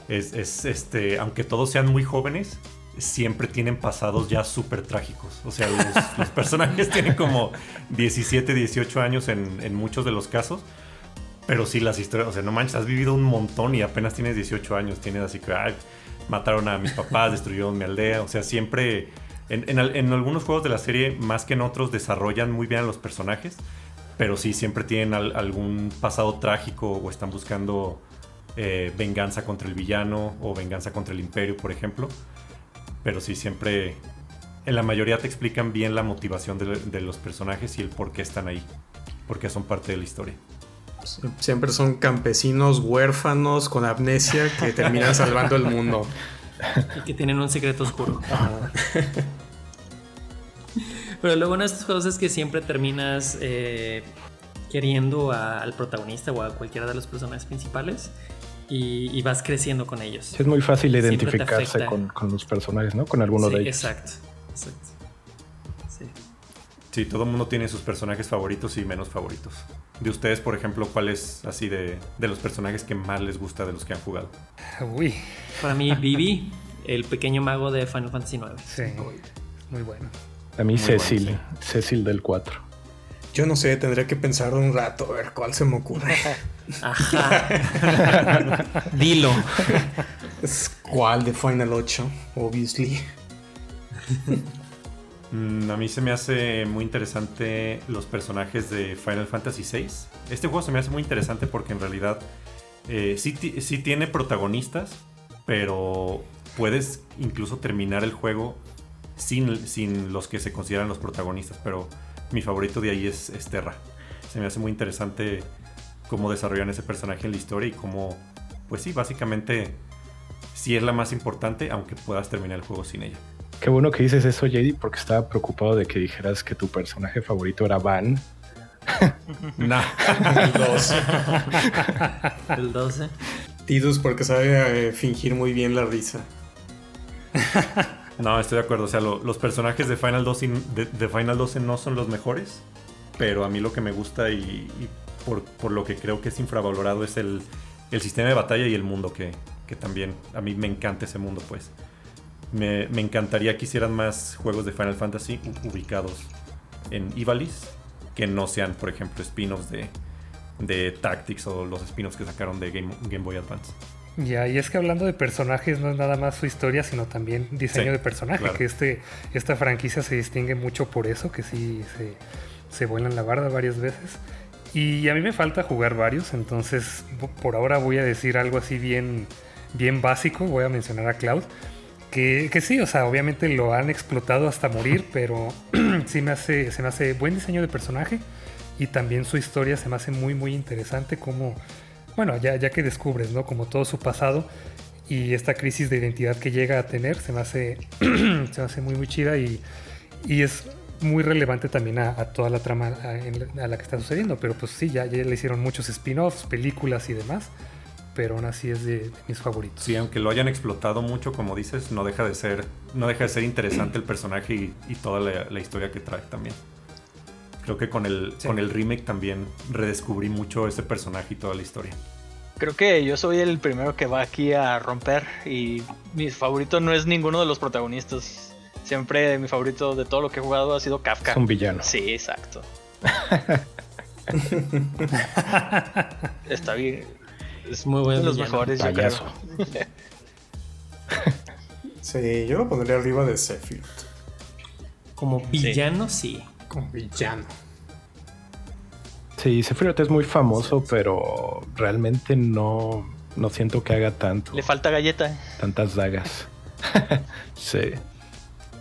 es, es, este, aunque todos sean muy jóvenes, siempre tienen pasados ya súper trágicos. O sea, los, los personajes tienen como 17, 18 años en, en muchos de los casos. Pero sí, las historias, o sea, no manches, has vivido un montón y apenas tienes 18 años. Tienes así que, ay, mataron a mis papás, destruyeron mi aldea. O sea, siempre, en, en en algunos juegos de la serie, más que en otros, desarrollan muy bien a los personajes. Pero sí, siempre tienen al- algún pasado trágico o están buscando eh, venganza contra el villano o venganza contra el imperio, por ejemplo. Pero sí, siempre, en la mayoría te explican bien la motivación de, de los personajes y el por qué están ahí. Porque son parte de la historia. Siempre son campesinos huérfanos con amnesia que terminan salvando el mundo. Y que tienen un secreto oscuro. Pero lo bueno de estos juegos es que siempre terminas eh, queriendo a- al protagonista o a cualquiera de los personajes principales y, y vas creciendo con ellos. Sí, es muy fácil identificarse con, con los personajes, ¿no? Con alguno Sí, de ellos. Exacto, exacto. Sí. Sí, todo el mundo tiene sus personajes favoritos y menos favoritos. De ustedes, por ejemplo, ¿cuál es así de, de los personajes que más les gusta de los que han jugado? Uy, Para mí, Vivi, el pequeño mago de Final Fantasy IX. sí, muy bueno. A mí Muy bueno, Cecil, Cecil del 4. Yo no sé, tendría que pensar un rato a ver cuál se me ocurre. Ajá. Dilo. Es ¿Cuál de Final 8? Obviously. Mm, a mí se me hace muy interesante los personajes de Final Fantasy VI. Este juego se me hace muy interesante porque en realidad eh, sí, sí tiene protagonistas, pero puedes incluso terminar el juego sin, sin los que se consideran los protagonistas. Pero mi favorito de ahí es, es Terra. Se me hace muy interesante cómo desarrollan ese personaje en la historia y cómo, pues sí, básicamente sí es la más importante, aunque puedas terminar el juego sin ella. Qué bueno que dices eso, JD, porque estaba preocupado de que dijeras que tu personaje favorito era Van. Nah. El 2. El 12. Tidus porque sabe eh, fingir muy bien la risa. No, estoy de acuerdo. O sea, lo- los personajes de Final, 12 y- de, Final 12 no son los mejores. Pero a mí lo que me gusta y, por, lo que creo que es infravalorado es el, el sistema de batalla y el mundo que, que también a mí me encanta ese mundo, pues. Me, me encantaría que hicieran más juegos de Final Fantasy ubicados en Ivalice que no sean, por ejemplo, spin-offs de, de Tactics o los spin-offs que sacaron de Game, Game Boy Advance. Ya, y es que hablando de personajes no es nada más su historia, sino también diseño Sí, de personaje, claro. que este, esta franquicia se distingue mucho por eso, que sí se, se vuelan la barda varias veces. Y a mí me falta jugar varios, entonces por ahora voy a decir algo así bien, bien básico, voy a mencionar a Cloud, que, que sí, o sea, obviamente lo han explotado hasta morir, pero sí me hace, se me hace buen diseño de personaje y también su historia se me hace muy, muy interesante como bueno, ya, ya que descubres, ¿no? Como todo su pasado y esta crisis de identidad que llega a tener, se me hace, se me hace muy, muy chida y, y es muy relevante también a, toda la trama a, la- que está sucediendo. Pero pues sí, ya, ya le hicieron muchos spin-offs, películas y demás, pero aún así es de, de mis favoritos. Sí, aunque lo hayan explotado mucho, como dices, no deja de ser, no deja de ser interesante el personaje y, toda la historia que trae también. Creo que con el, Sí. con el remake también redescubrí mucho ese personaje y toda la historia. Creo que yo soy el primero que va aquí a romper y mi favorito no es ninguno de los protagonistas. Siempre mi favorito de todo lo que he jugado ha sido Kafka. Es un villano. Sí, exacto. Está bien. Es Muy buen de los mejores, yo creo. Sí, yo lo pondría arriba de Sephiroth. Como villano, sí. Como villano. Sí, Sephiroth es muy famoso, pero realmente no, no siento que haga tanto. Le falta galleta. Tantas dagas. sí.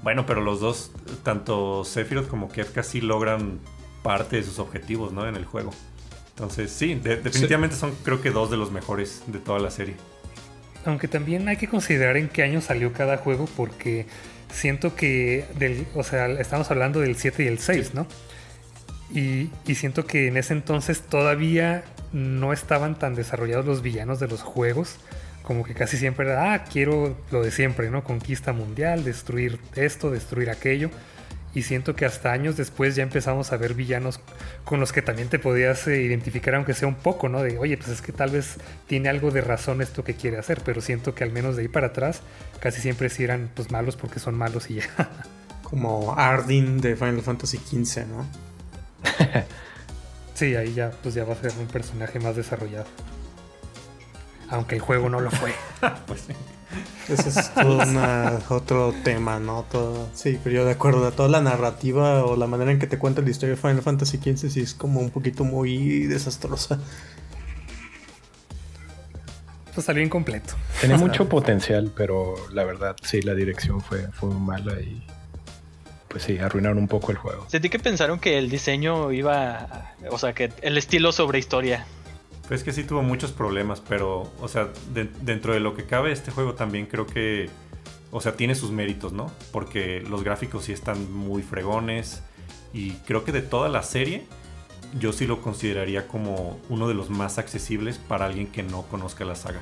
Bueno, pero los dos, tanto Sephiroth como Kefka, sí logran parte de sus objetivos, ¿no? En el juego. Entonces, sí, de- definitivamente son creo que dos de los mejores de toda la serie. Aunque también hay que considerar en qué año salió cada juego porque siento que, del, o sea, estamos hablando del 7 y el 6, ¿no? Y, y siento que en ese entonces todavía no estaban tan desarrollados los villanos de los juegos. Como que casi siempre era, ah, quiero lo de siempre, ¿no? Conquista mundial, destruir esto, destruir aquello. Y siento que hasta años después ya empezamos a ver villanos con los que también te podías eh, identificar, aunque sea un poco, ¿no? De, oye, pues es que tal vez tiene algo de razón esto que quiere hacer, pero siento que al menos de ahí para atrás casi siempre sí eran pues malos porque son malos y ya. Como Ardyn de Final Fantasy XV, ¿no? sí, ahí ya pues ya va a ser un personaje más desarrollado. Aunque el juego no lo fue. pues sí. Ese es todo otro tema, ¿no? Todo, sí, pero yo de acuerdo, toda la narrativa o la manera en que te cuenta la historia de Final Fantasy XV sí es como un poquito muy desastrosa. Pues salió incompleto. Tenía mucho potencial, pero la verdad sí, la dirección fue, fue mala y pues sí, arruinaron un poco el juego. Sentí que pensaron que el diseño iba, o sea, que el estilo sobre historia pues que sí tuvo muchos problemas, pero, o sea, dentro de lo que cabe, este juego también creo que, o sea, tiene sus méritos, ¿no? Porque los gráficos sí están muy fregones y creo que de toda la serie, yo sí lo consideraría como uno de los más accesibles para alguien que no conozca la saga.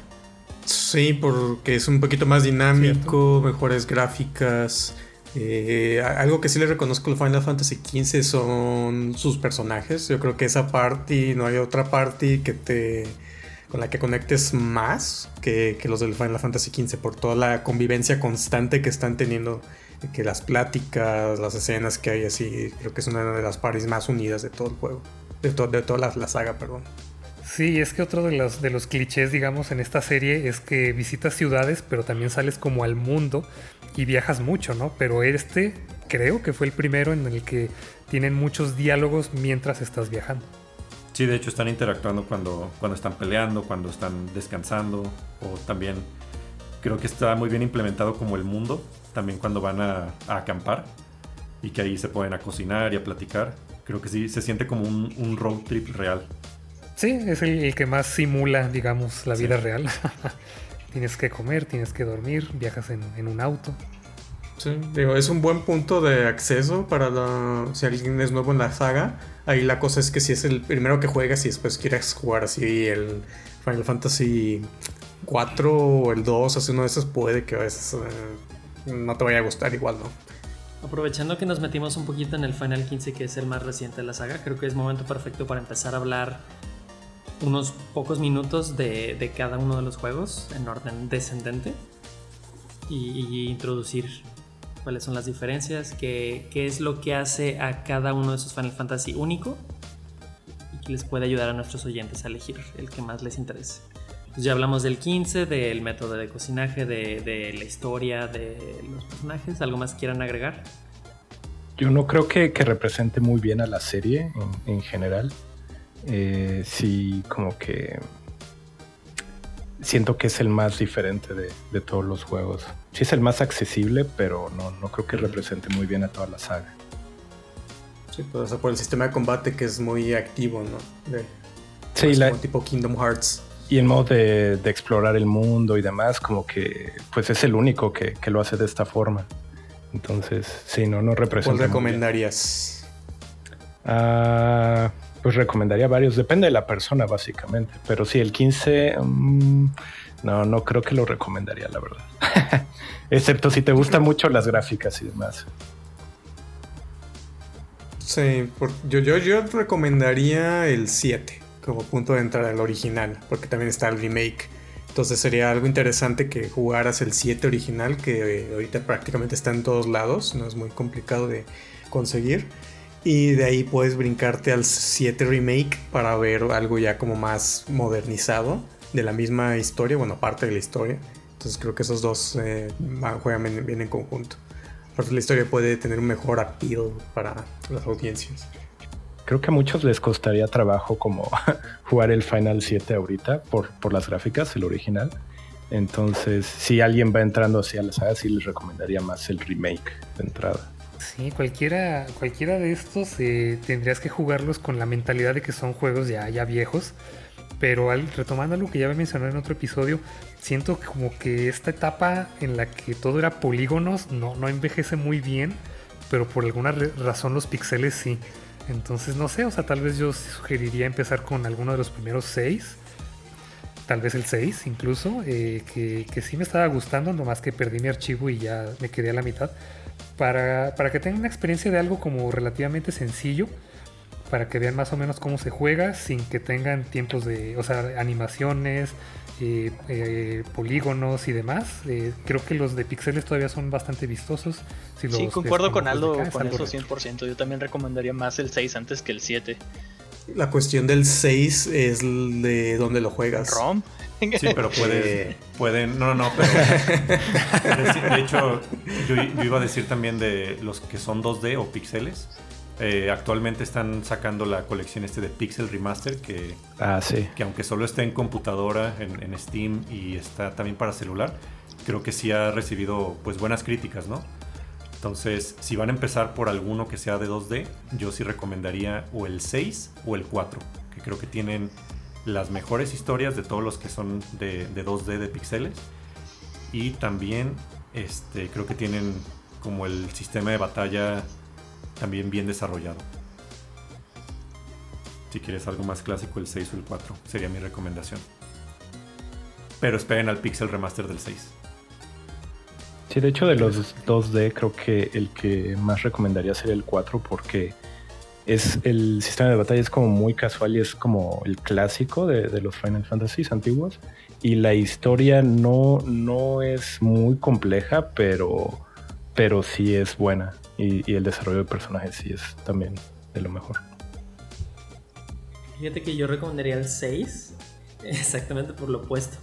Sí, porque es un poquito más dinámico, mejores gráficas. Eh, algo que sí le reconozco al Final Fantasy XV son sus personajes. Yo creo que esa party, no hay otra party que te con la que conectes más que, los del Final Fantasy XV por toda la convivencia constante que están teniendo, que las pláticas, las escenas que hay así, creo que es una de las parties más unidas de todo el juego, de, de toda la, la saga, perdón. Sí, es que otro de los, de los clichés, digamos, en esta serie es que visitas ciudades, pero también sales como al mundo y viajas mucho, ¿no? Pero este creo que fue el primero en el que tienen muchos diálogos mientras estás viajando. Sí, de hecho están interactuando cuando, cuando están peleando, cuando están descansando, o también creo que está muy bien implementado como el mundo, también cuando van a, acampar y que ahí se pueden a cocinar y a platicar. Creo que sí, se siente como un, road trip real. Sí, es el, que más simula, digamos, la vida real. Tienes que comer, tienes que dormir, viajas en, un auto. Sí, digo, es un buen punto de acceso para si alguien es nuevo en la saga. Ahí la cosa es que si es el primero que juegas y después quieres jugar así el Final Fantasy 4 o el 2, así uno de esos puede que a veces eh, no te vaya a gustar igual, ¿no? Aprovechando que nos metimos un poquito en el Final 15, que es el más reciente de la saga, creo que es momento perfecto para empezar a hablar unos pocos minutos de, cada uno de los juegos en orden descendente y, introducir cuáles son las diferencias, qué, qué, es lo que hace a cada uno de esos Final Fantasy único y que les puede ayudar a nuestros oyentes a elegir el que más les interese. Pues ya hablamos del 15, del método de cocinaje, de, la historia, de los personajes. ¿Algo más quieran agregar? Yo no creo que, represente muy bien a la serie en general eh, sí como que siento que es el más diferente de, todos los juegos. Sí es el más accesible, pero no, no creo que represente muy bien a toda la saga. Sí, pues, por el sistema de combate que es muy activo, ¿no? sí, la, tipo Kingdom Hearts. Y el modo de, explorar el mundo y demás, como que pues es el único que, lo hace de esta forma. Entonces, sí, no, no representa. ¿Cuál recomendarías? Ah pues recomendaría varios, depende de la persona básicamente, pero sí, el 15, mm, no, no creo que lo recomendaría, la verdad. Excepto si te gustan mucho las gráficas y demás. Sí, yo, yo, yo recomendaría el 7 como punto de entrada, el original, porque también está el remake. Entonces sería algo interesante que jugaras el 7 original, que ahorita prácticamente está en todos lados, no es muy complicado de conseguir. Y de ahí puedes brincarte al 7 remake para ver algo ya como más modernizado de la misma historia, bueno, parte de la historia. Entonces creo que esos dos eh, juegan bien en conjunto. Aparte la historia puede tener un mejor appeal para las audiencias. Creo que a muchos les costaría trabajo como jugar el Final 7 ahorita por, por las gráficas, el original. Entonces, si alguien va entrando así a la saga, sí les recomendaría más el remake de entrada. Sí, cualquiera, cualquiera de estos eh, tendrías que jugarlos con la mentalidad de que son juegos ya, ya viejos. Pero al, retomando algo que ya me mencioné en otro episodio, siento como que esta etapa en la que todo era polígonos no, no envejece muy bien, pero por alguna razón los pixeles sí. Entonces no sé, o sea, tal vez yo sugeriría empezar con alguno de los primeros seis. Tal vez el 6 incluso, eh, que, que sí me estaba gustando, nomás que perdí mi archivo y ya me quedé a la mitad para, que tengan una experiencia de algo como relativamente sencillo, para que vean más o menos cómo se juega sin que tengan tiempos de, o sea, animaciones, eh, eh, polígonos y demás. Eh, creo que los de pixeles todavía son bastante vistosos. Si sí, concuerdo con Aldo con eso es algo 100%. Yo también recomendaría más el 6 antes que el 7. La cuestión del 6 es de dónde lo juegas. ROM. Sí, pero puedes, Eh. pueden, no, no, no, pero de, de hecho yo, yo iba a decir también de los que son 2D o píxeles. Eh, actualmente están sacando la colección este de Pixel Remaster que, Ah, sí. que aunque solo esté en computadora, en, en Steam y está también para celular, creo que sí ha recibido pues buenas críticas, ¿no? Entonces, si van a empezar por alguno que sea de 2D, yo sí recomendaría o el 6 o el 4, que creo que tienen las mejores historias de todos los que son de, de 2D de pixeles. Y también este, creo que tienen como el sistema de batalla también bien desarrollado. Si quieres algo más clásico, el 6 o el 4 sería mi recomendación. Pero esperen al Pixel Remaster del 6. Sí, de hecho de los 2D creo que el que más recomendaría sería el 4 porque es el sistema de batalla es como muy casual y es como el clásico de, los Final Fantasy antiguos y la historia no, no es muy compleja pero, pero sí es buena y, y el desarrollo de personajes sí es también de lo mejor. Fíjate que yo recomendaría el 6, exactamente por lo opuesto.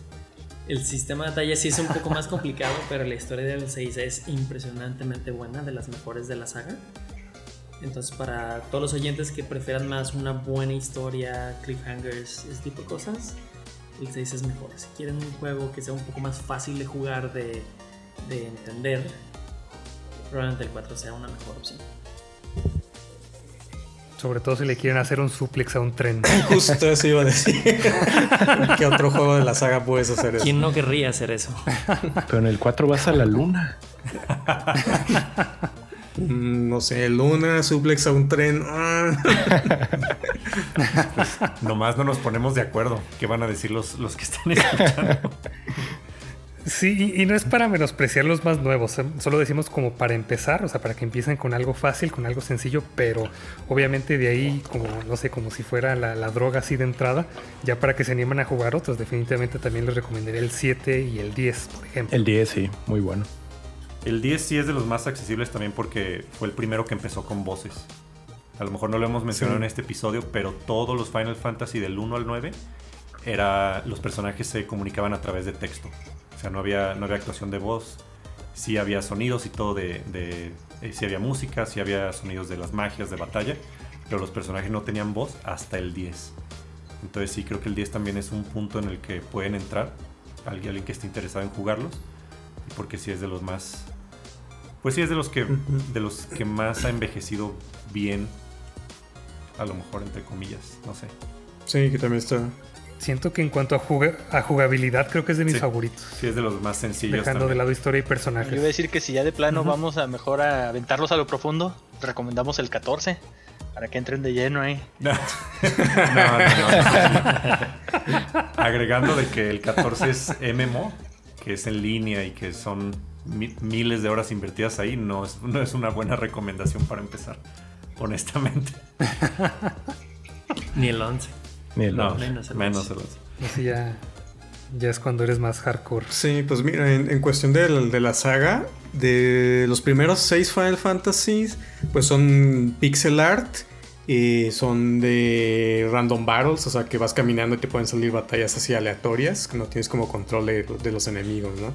El sistema de batalla sí es un poco más complicado, pero la historia del 6 es impresionantemente buena, de las mejores de la saga. Entonces, para todos los oyentes que prefieran más una buena historia, cliffhangers, ese tipo de cosas, el 6 es mejor. Si quieren un juego que sea un poco más fácil de jugar, de, de entender, probablemente el 4 sea una mejor opción. Sobre todo si le quieren hacer un suplex a un tren. Justo eso iba a decir. ¿Qué otro juego de la saga puedes hacer eso? ¿Quién no querría hacer eso? Pero en el 4 vas a la luna. Mm, No sé, Luna, suplex a un tren. Ah. Nomás no nos ponemos de acuerdo. ¿Qué van a decir los, los que están escuchando? Sí, y, y no es para menospreciar los más nuevos, eh, solo decimos como para empezar, o sea, para que empiecen con algo fácil, con algo sencillo, pero obviamente de ahí, como no sé, como si fuera la, la droga así de entrada, ya para que se animen a jugar otros, definitivamente también les recomendaría el 7 y el 10, por ejemplo. El 10 sí, muy bueno. El 10 sí es de los más accesibles también porque fue el primero que empezó con voces. A lo mejor no lo hemos mencionado Sí. en este episodio, pero todos los Final Fantasy del 1 al 9 era los personajes se comunicaban a través de texto. O sea, no había, no había actuación de voz. Sí había sonidos y todo de... de eh, sí había música, sí había sonidos de las magias de batalla, pero los personajes no tenían voz hasta el 10. Entonces sí creo que el 10 también es un punto en el que pueden entrar alguien, alguien que esté interesado en jugarlos. Porque sí es de los más... Pues sí es de los que, de los que más ha envejecido bien. A lo mejor entre comillas, no sé. Sí, que también está. Siento que en cuanto a, juga- a jugabilidad, creo que es de mis Sí. favoritos, Sí es de los más sencillos. dejando de lado historia y Yo iba a personajes. decir que si ya de plano vamos a mejor a aventarlos a lo profundo, recomendamos el 14 para que entren de lleno ahí. No, no, no. Agregando de que el 14 es MMO, que es en línea y que son mi- miles de horas invertidas ahí, no es, no es una buena recomendación para empezar, honestamente. Ni el 11. Ni el No, once. menos el menos once. el 11. Así ya, ya es cuando eres más hardcore. Sí, pues mira, en, en cuestión del- de, la saga, de los primeros seis Final Fantasies, pues son pixel art, son de random battles, o sea que vas caminando y te pueden salir batallas así aleatorias, que no tienes como control de, los enemigos, ¿no?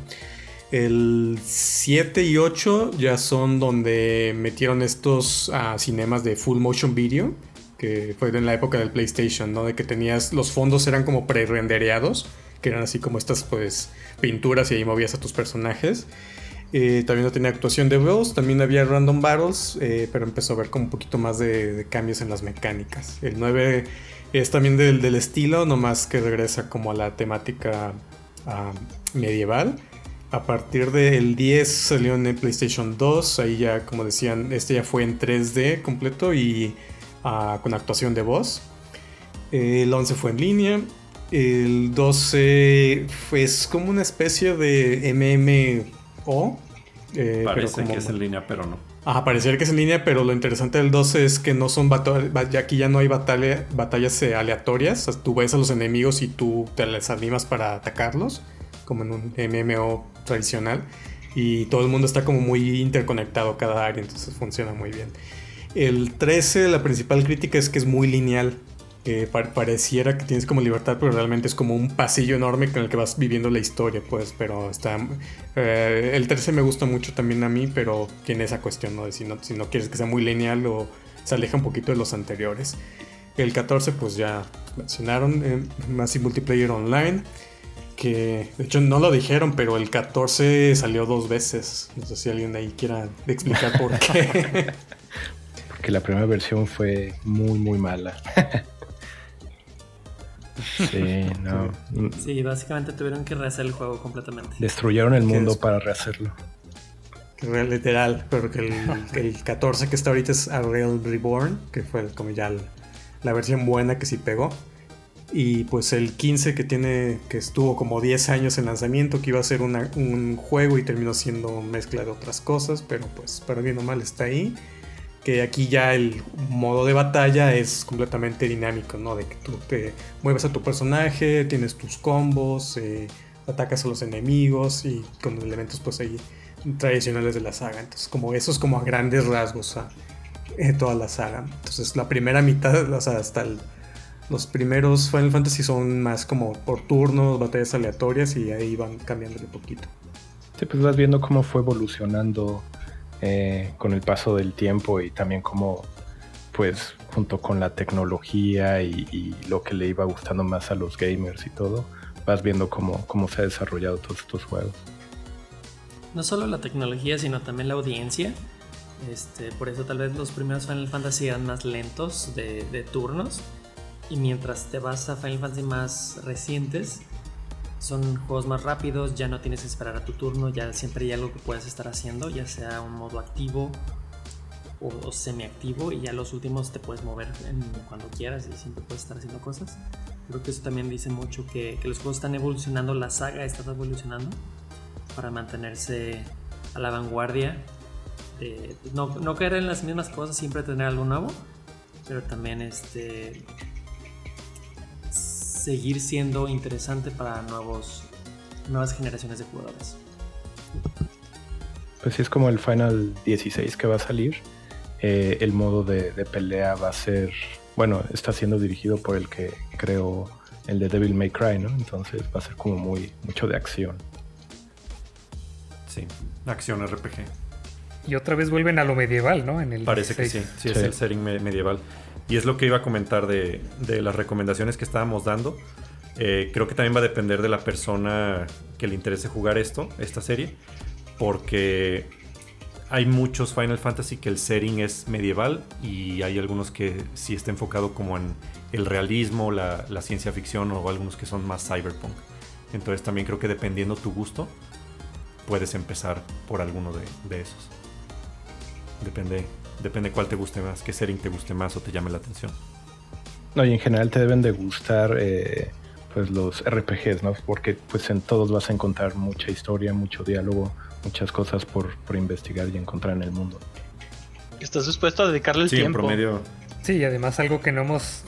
El 7 y 8 ya son donde metieron estos ah, cinemas de full motion video, que fue en la época del PlayStation, ¿no? De que tenías, los fondos eran como pre-rendereados, que eran así como estas pues pinturas y ahí movías a tus personajes. Eh, también no tenía actuación de voz, también había random battles, eh, pero empezó a ver como un poquito más de, cambios en las mecánicas. El 9 es también del, del estilo, nomás que regresa como a la temática medieval. A partir del 10 salió en el PlayStation 2, ahí ya como decían, este ya fue en 3D completo y ah, con actuación de voz. El 11 fue en línea. El 12 fue, es como una especie de MMO. Eh, pero Parece como- que es en línea, pero no. Ajá, pareciera que es en línea, pero lo interesante del 12 es que no son batallas, aquí ya no hay batalla, batallas eh, aleatorias. O sea, tú ves a los enemigos y tú te les animas para atacarlos, como en un MMO tradicional. Y todo el mundo está como muy interconectado cada área, entonces funciona muy bien. El 13, la principal crítica es que es muy lineal. Que pareciera que tienes como libertad, pero realmente es como un pasillo enorme con el que vas viviendo la historia, pues. Pero está. Eh, el 13 me gusta mucho también a mí, pero tiene esa cuestión, ¿no? De si no, si no quieres que sea muy lineal o se aleja un poquito de los anteriores. El 14, pues ya mencionaron, eh, más y multiplayer online. Que de hecho no lo dijeron, pero el 14 salió dos veces. No sé si alguien ahí quiera explicar por qué. que la primera versión fue muy, muy mala. sí, no. Sí, básicamente tuvieron que rehacer el juego completamente. Destruyeron el mundo para rehacerlo. Literal, pero que el, 14 que está ahorita es Unreal Reborn, que fue como ya la, versión buena que sí pegó. Y pues el 15 que tiene, que estuvo como 10 años en lanzamiento, que iba a ser un juego y terminó siendo mezcla de otras cosas, pero pues para bien o mal está ahí que aquí ya el modo de batalla es completamente dinámico, ¿no? De que tú te mueves a tu personaje, tienes tus combos, eh, atacas a los enemigos y con elementos pues ahí tradicionales de la saga. Entonces como eso es como a grandes rasgos a, eh, toda la saga. Entonces la primera mitad, o sea, hasta los primeros Final Fantasy son más como por turnos, batallas aleatorias y ahí van cambiando de poquito. Sí, pues vas viendo cómo fue evolucionando eh, con el paso del tiempo y también como pues junto con la tecnología y, lo que le iba gustando más a los gamers y todo, vas viendo cómo, cómo se ha desarrollado todos estos juegos. No solo la tecnología, sino también la audiencia. Este, por eso tal vez los primeros Final Fantasy eran más lentos de, de turnos. Y mientras te vas a Final Fantasy más recientes, son juegos más rápidos, ya no tienes que esperar a tu turno, ya siempre hay algo que puedes estar haciendo, ya sea un modo activo o, semiactivo, y ya los últimos te puedes mover cuando quieras y siempre puedes estar haciendo cosas. Creo que eso también dice mucho que, los juegos están evolucionando, la saga está evolucionando para mantenerse a la vanguardia. De, no, no caer en las mismas cosas, siempre tener algo nuevo, pero también este seguir siendo interesante para nuevos, nuevas generaciones de jugadores. Pues sí, es como el Final 16 que va a salir. Eh, el modo de, pelea va a ser, bueno, está siendo dirigido por el que creo el de Devil May Cry, ¿no? Entonces va a ser como muy mucho de acción. Sí, acción RPG. Y otra vez vuelven a lo medieval, ¿no? En el Parece que sí, sí, es el setting medieval. Y es lo que iba a comentar de, las recomendaciones que estábamos dando. Eh, creo que también va a depender de la persona que le interese jugar esto, esta serie, porque hay muchos Final Fantasy que el setting es medieval y hay algunos que sí está enfocado como en el realismo, la, ciencia ficción o algunos que son más cyberpunk. Entonces también creo que dependiendo tu gusto, puedes empezar por alguno de, de esos. Depende Depende cuál te guste más, qué setting te guste más o te llame la atención. No, y en general te deben de gustar eh, pues los RPGs, ¿no? Porque pues en todos vas a encontrar mucha historia, mucho diálogo, muchas cosas por, investigar y encontrar en el mundo. Estás dispuesto a dedicarle el sí, tiempo. En promedio. Sí, y además algo que no hemos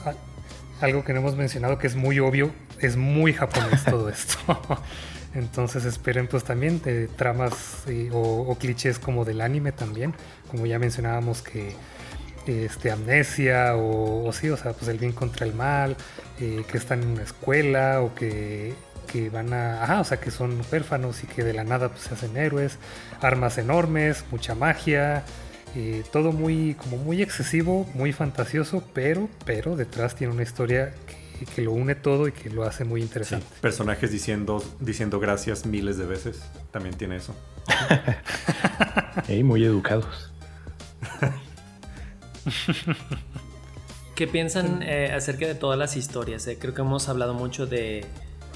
algo que no hemos mencionado que es muy obvio, es muy japonés todo esto. Entonces esperen pues también de tramas o, clichés como del anime también, como ya mencionábamos que este, amnesia o, sí, o sea, pues el bien contra el mal, eh, que están en una escuela o que, van a, ajá, o sea, que son huérfanos y que de la nada pues se hacen héroes, armas enormes, mucha magia, eh, todo muy, como muy excesivo, muy fantasioso, pero, pero detrás tiene una historia que que lo une todo y que lo hace muy interesante. personajes diciendo, diciendo gracias miles de veces, también tiene eso. y muy educados. ¿Qué piensan eh, acerca de todas las historias? Eh, creo que hemos hablado mucho de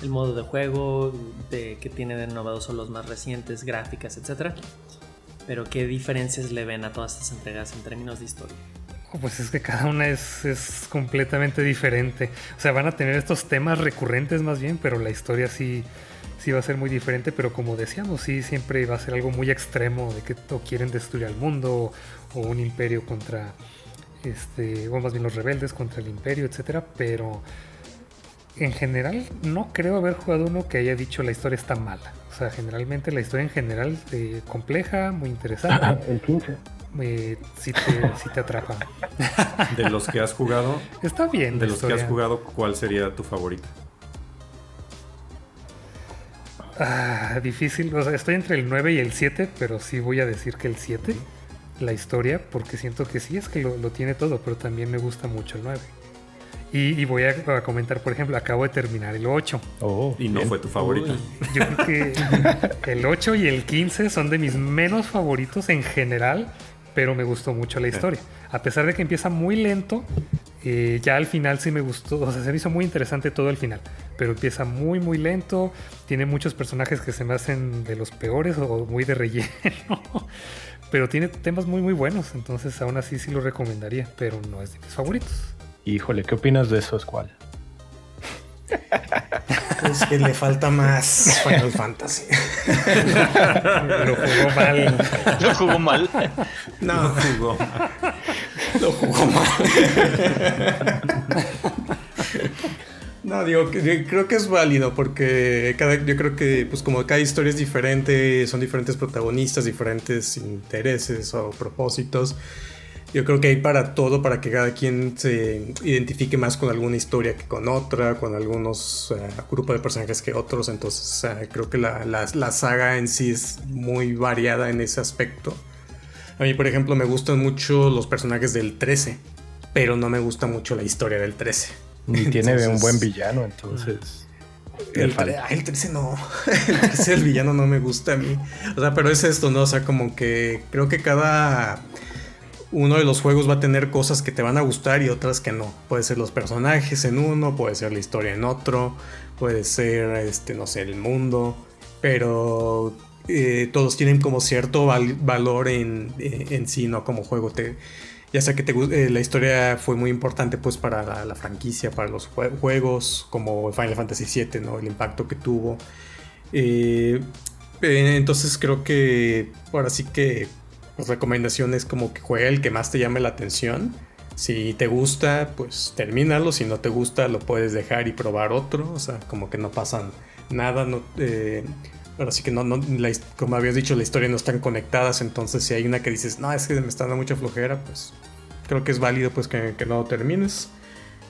el modo de juego, de que tiene de novedoso los más recientes, gráficas, etc. Pero ¿qué diferencias le ven a todas estas entregas en términos de historia? Pues es que cada una es, completamente diferente. O sea, van a tener estos temas recurrentes más bien, pero la historia sí, sí va a ser muy diferente, pero como decíamos, sí siempre va a ser algo muy extremo de que quieren destruir al mundo o, un imperio contra, este, o más bien los rebeldes contra el imperio, etcétera, pero en general no creo haber jugado uno que haya dicho la historia está mala. O sea, generalmente la historia en general es compleja, muy interesante. El 15. Eh, si, te, si te atrapa. De los que has jugado, Está bien. de los que has historia. jugado, ¿cuál sería tu favorita? Ah, difícil. O sea, estoy entre el 9 y el 7, pero sí voy a decir que el 7, la historia, porque siento que sí es que lo, lo tiene todo, pero también me gusta mucho el 9. Y, y voy a, a comentar, por ejemplo, acabo de terminar el 8. Oh, Y no bien. fue tu favorita. Yo creo que el 8 y el 15 son de mis menos favoritos en general, pero me gustó mucho la historia. A pesar de que empieza muy lento, eh, ya al final sí me gustó, o sea, se me hizo muy interesante todo el final, pero empieza muy, muy lento, tiene muchos personajes que se me hacen de los peores o muy de relleno, pero tiene temas muy, muy buenos, entonces aún así sí lo recomendaría, pero no es de mis favoritos. Híjole, ¿qué opinas de eso, Squall? Es que le falta más Final Fantasy. Lo jugó mal. Lo jugó mal. No, Jugó. lo jugó mal. No, digo, que- creo que es válido porque cada, yo creo que pues como cada historia es diferente, son diferentes protagonistas, diferentes intereses o propósitos. Yo creo que hay para todo, para que cada quien se identifique más con alguna historia que con otra, con algunos eh, grupos de personajes que otros. Entonces creo que la, la- la saga en sí es muy variada en ese aspecto. A mí, por ejemplo, me gustan mucho los personajes del 13, pero no me gusta mucho la historia del 13. Ni tiene un buen villano, entonces. le El, ay, el 13 no. El 13 el villano no me gusta a mí. O sea, pero es esto, ¿no? O sea, como que creo que cada uno de los juegos va a tener cosas que te van a gustar y otras que no. Puede ser los personajes en uno, puede ser la historia en otro, puede ser, este, no sé, el mundo. Pero eh, todos tienen como cierto val- valor en, eh, en sí, ¿no? Como juego. Te, ya sea que te, eh, la historia fue muy importante pues para la, franquicia, para los jue- juegos, como Final Fantasy VII, ¿no? El impacto que tuvo. Entonces creo que ahora sí que recomendación es como que juega el que más te llame la atención. Si te gusta, pues termínalo. Si no te gusta, lo puedes dejar y probar otro. O sea, como que no pasan nada. No, eh, ahora sí que no, no la como habías dicho, la historia no están conectadas. Entonces, si hay una que dices, no, es que me está dando mucha flojera, pues creo que es válido pues que, no termines.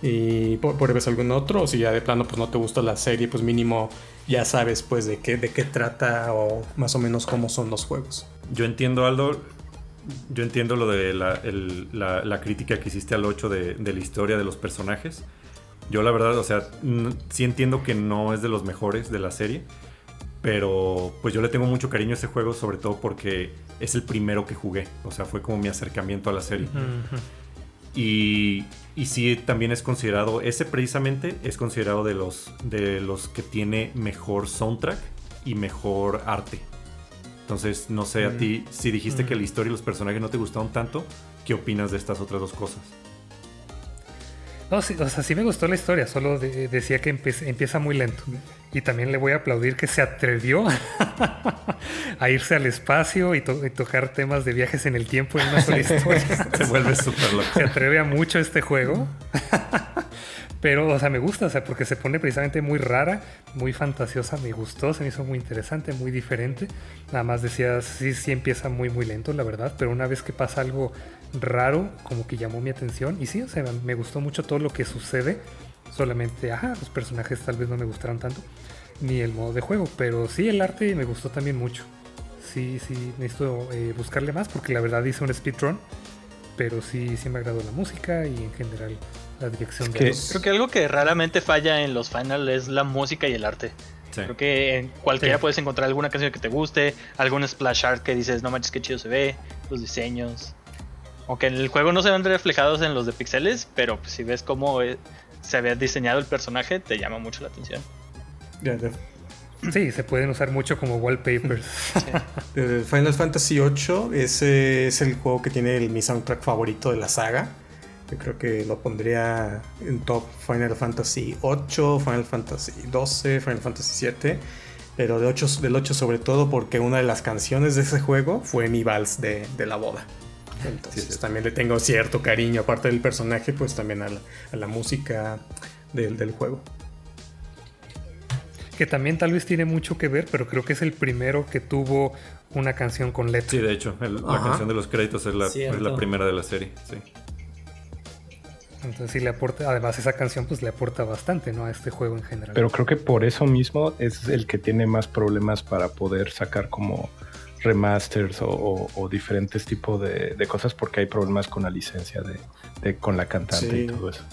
Y pruebes algún otro. O si ya de plano pues no te gusta la serie, pues mínimo ya sabes pues de qué, de qué trata o más o menos cómo son los juegos. Yo entiendo, Aldo. Yo entiendo lo de la, el- la- la crítica que hiciste al 8 de, de la historia de los personajes. Yo la verdad, o sea, sí entiendo que no es de los mejores de la serie. Pero pues yo le tengo mucho cariño a ese juego, sobre todo porque es el primero que jugué. O sea, fue como mi acercamiento a la serie. Y, y sí, también es considerado, ese precisamente es considerado de los, de los que tiene mejor soundtrack y mejor arte. Entonces, no sé a ti, si dijiste que la historia y los personajes no te gustaron tanto, ¿qué opinas de estas otras dos cosas? No, sí, o sea, sí me gustó la historia, solo de- decía que empieza muy lento. Y también le voy a aplaudir que se atrevió a irse al espacio y, to- y tocar temas de viajes en el tiempo en una sola historia. Se vuelve súper loco. se atreve a mucho este juego. Pero, o sea, me gusta, o sea, porque se pone precisamente muy rara, muy fantasiosa, me gustó, se me hizo muy interesante, muy diferente. Nada más decía, sí, sí empieza muy, muy lento, la verdad, pero una vez que pasa algo raro, como que llamó mi atención. Y sí, o sea, me gustó mucho todo lo que sucede. Solamente, ajá, los personajes tal vez no me gustaron tanto, ni el modo de juego, pero sí, el arte me gustó también mucho. Sí, sí, necesito eh, buscarle más porque la verdad hice un speedrun pero sí, sí me agradó la música y en general la dirección Es de que- los- Creo que algo que raramente falla en los final es la música y el arte. Sí. Creo que en cualquiera Sí. puedes encontrar alguna canción que te guste, algún splash art que dices, no manches, qué chido se ve, los diseños. Aunque en el juego no se ven reflejados en los de pixeles, pero pues, si ves cómo eh, se había diseñado el personaje, te llama mucho la atención. Sí, se pueden usar mucho como wallpapers. Final Fantasy VIII, ese es el juego que tiene el- mi soundtrack favorito de la saga. Yo creo que lo pondría en top Final Fantasy VIII, Final Fantasy XII, Final Fantasy VII. pero de 8, del 8 sobre todo porque una de las canciones de ese juego fue mi vals de, de la boda. Entonces Sí, sí. también le tengo cierto cariño, aparte del personaje, pues también a la, a la música del, del juego. Que también tal vez tiene mucho que ver, pero creo que es el primero que tuvo una canción con letra. Sí, de hecho, el- la canción de los créditos es la, es la primera de la serie. Sí. Entonces sí le aporta, además esa canción pues le aporta bastante, ¿no? A este juego en general. Pero creo que por eso mismo es el que tiene más problemas para poder sacar como remasters o, o- o diferentes tipos de, de cosas porque hay problemas con la licencia de, de- con la cantante Sí. y todo eso.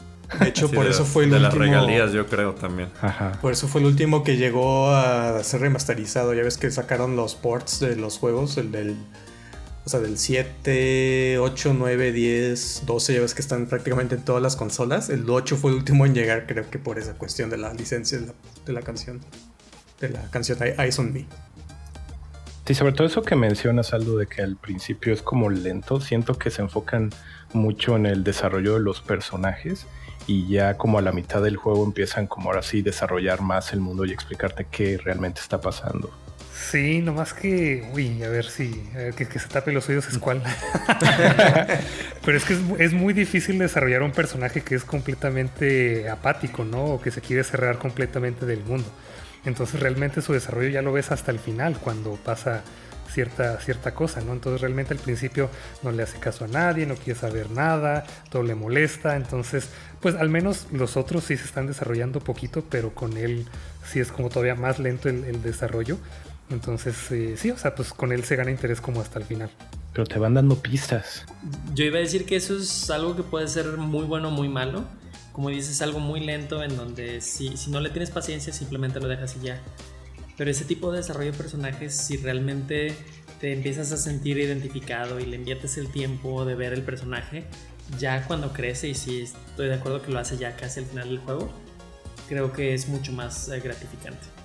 De hecho, Sí, por de eso fue el De último. las regalías, yo creo también. Ajá. Por eso fue el último que llegó a ser remasterizado. Ya ves que sacaron los ports de los juegos, el del. O sea, del 7, 8, 9, 10, 12, ya ves que están prácticamente en todas las consolas. El 8 fue el último en llegar, creo que por esa cuestión de la licencia de la, de la canción. De la canción Eyes on Me. Sí, sobre todo eso que mencionas, Aldo, de que al principio es como lento. Siento que se enfocan mucho en el desarrollo de los personajes y ya como a la mitad del juego empiezan como ahora sí desarrollar más el mundo y explicarte qué realmente está pasando. Sí, nomás que, uy, a ver si, que, que se tape los oídos es cuál. Pero es que es, es muy difícil desarrollar un personaje que es completamente apático, ¿no? O que se quiere cerrar completamente del mundo. Entonces realmente su desarrollo ya lo ves hasta el final, cuando pasa cierta, cierta cosa, ¿no? Entonces realmente al principio no le hace caso a nadie, no quiere saber nada, todo le molesta. Entonces, pues al menos los otros sí se están desarrollando poquito, pero con él sí es como todavía más lento el, el desarrollo. Entonces, eh, sí, o sea, pues con él se gana interés como hasta el final. Pero te van dando pistas. Yo iba a decir que eso es algo que puede ser muy bueno o muy malo. Como dices, algo muy lento en donde si, si no le tienes paciencia simplemente lo dejas y ya. Pero ese tipo de desarrollo de personajes, si realmente te empiezas a sentir identificado y le inviertes el tiempo de ver el personaje, ya cuando crece, y sí estoy de acuerdo que lo hace ya casi al final del juego, creo que es mucho más eh, gratificante.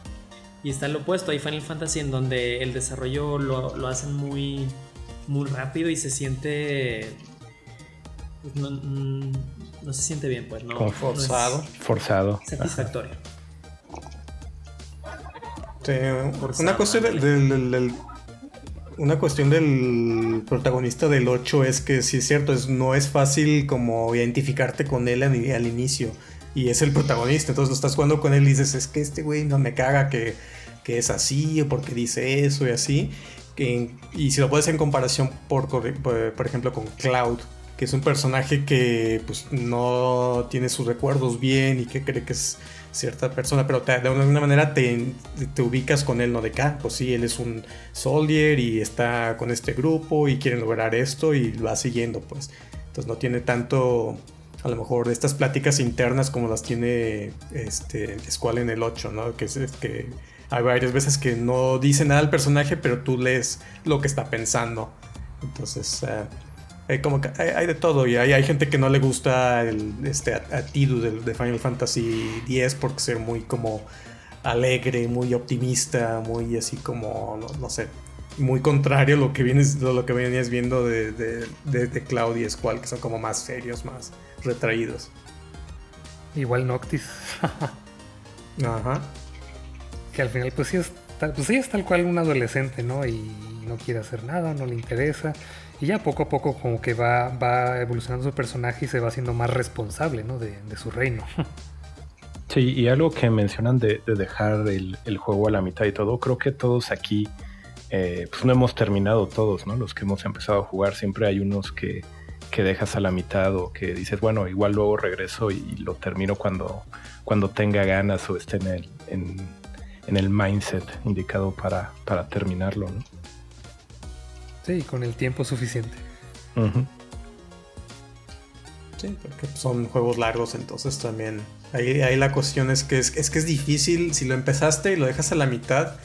Y está lo opuesto, hay Final Fantasy en donde el desarrollo lo, lo hacen muy, muy rápido y se siente... pues, No, mm, no se siente bien, pues, ¿no? Como no es Forzado. Forzado. satisfactorio. Sí, Forzado, una cuestión del, ándale. del- del- del- una cuestión del protagonista del 8 es que sí es cierto, es, no es fácil como identificarte con él al, al inicio. Y es el protagonista, entonces lo estás jugando con él y dices, es que este güey no me caga que, que es así o porque dice eso y así. Que- y si lo pones en comparación por, por, ejemplo con Cloud, que es un personaje que pues no tiene sus recuerdos bien y que cree que es cierta persona, pero de alguna manera te, te ubicas con él, ¿no? De acá, pues sí, él es un soldier y está con este grupo y quieren lograr esto y va siguiendo, pues. Entonces no tiene tanto, a lo mejor, estas pláticas internas como las tiene este Squall en el 8, ¿no? Que es que hay varias veces que no dice nada al personaje, pero tú lees lo que está pensando. Entonces, eh, hay como que hay, hay de todo y hay, hay gente que no le gusta el este attitude de, de Final Fantasy X porque ser muy como alegre, muy optimista, muy así como no, no sé, muy contrario a lo que vienes lo que venías viendo de, de, de, de Cloud y Squall que son como más serios, más retraídos. Igual Noctis, Ajá. Que al final pues sí es tal, pues sí es tal cual un adolescente, ¿no? Y no quiere hacer nada, no le interesa. Y ya poco a poco como que va, va evolucionando su personaje y se va haciendo más responsable, ¿no? De, de su reino. Sí, y algo que mencionan de, de dejar el, el juego a la mitad y todo, creo que todos aquí, eh, pues no hemos terminado todos, ¿no? Los que hemos empezado a jugar, siempre hay unos que, que dejas a la mitad o que dices, bueno, igual luego regreso y lo termino cuando, cuando tenga ganas o esté en el, en, en el mindset indicado para, para terminarlo, ¿no? Sí, con el tiempo suficiente. Sí, porque son juegos largos, entonces también. Ahí, ahí la cuestión es que es, es que es difícil. Si lo empezaste y lo dejas a la mitad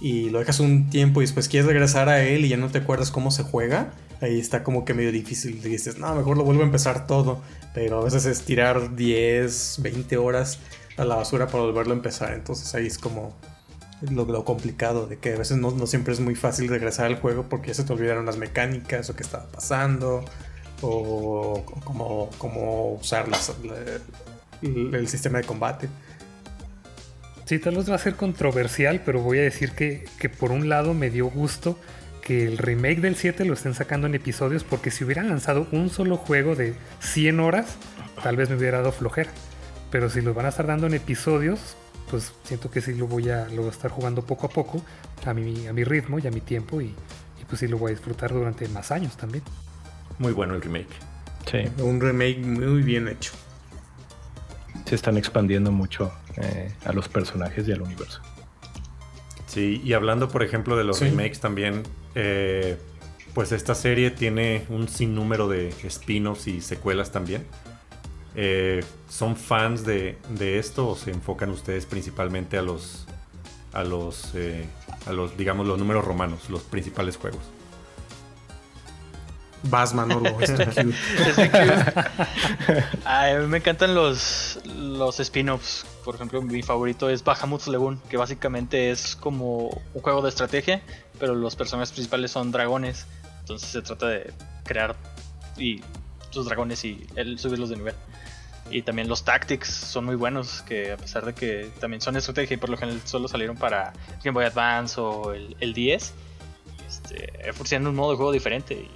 y lo dejas un tiempo y después quieres regresar a él y ya no te acuerdas cómo se juega, ahí está como que medio difícil. Y dices, no, mejor lo vuelvo a empezar todo. Pero a veces es tirar 10, 20 horas a la basura para volverlo a empezar. Entonces ahí es como lo, lo complicado de que a veces no, no siempre es muy fácil regresar al juego porque ya se te olvidaron las mecánicas o qué estaba pasando o, cómo, cómo usar las- la- el, el sistema de combate. Sí, tal vez va a ser controversial, pero voy a decir que, que por un lado me dio gusto que el remake del 7 lo estén sacando en episodios, porque si hubieran lanzado un solo juego de 100 horas, tal vez me hubiera dado flojera. Pero si lo van a estar dando en episodios, pues siento que sí lo voy a, lo voy a estar jugando poco a poco, a mi, a mi ritmo y a mi tiempo, y, y pues sí lo voy a disfrutar durante más años también. Muy bueno el remake. Sí, Un remake muy bien hecho. se están expandiendo mucho eh, a los personajes y al universo. Sí, y hablando, por ejemplo, de los Sí. remakes también, eh, pues esta serie tiene un sinnúmero de spin-offs y secuelas también. Eh, ¿Son fans de, de esto o se enfocan ustedes principalmente a los, a los, eh, a los, digamos, los números romanos, los principales juegos? Vas, Manolo, cute. Es Ay, a mí me encantan los, los spin-offs. Por ejemplo, mi favorito es Bahamut's Lagoon, que básicamente es como un juego de estrategia, pero los personajes principales son dragones. Entonces se trata de crear y sus dragones y el subirlos de nivel. Y también los tactics son muy buenos, que a pesar de que también son estrategia y por lo general solo salieron para Game Boy Advance o el, el 10, este, ofrecían un modo de juego diferente.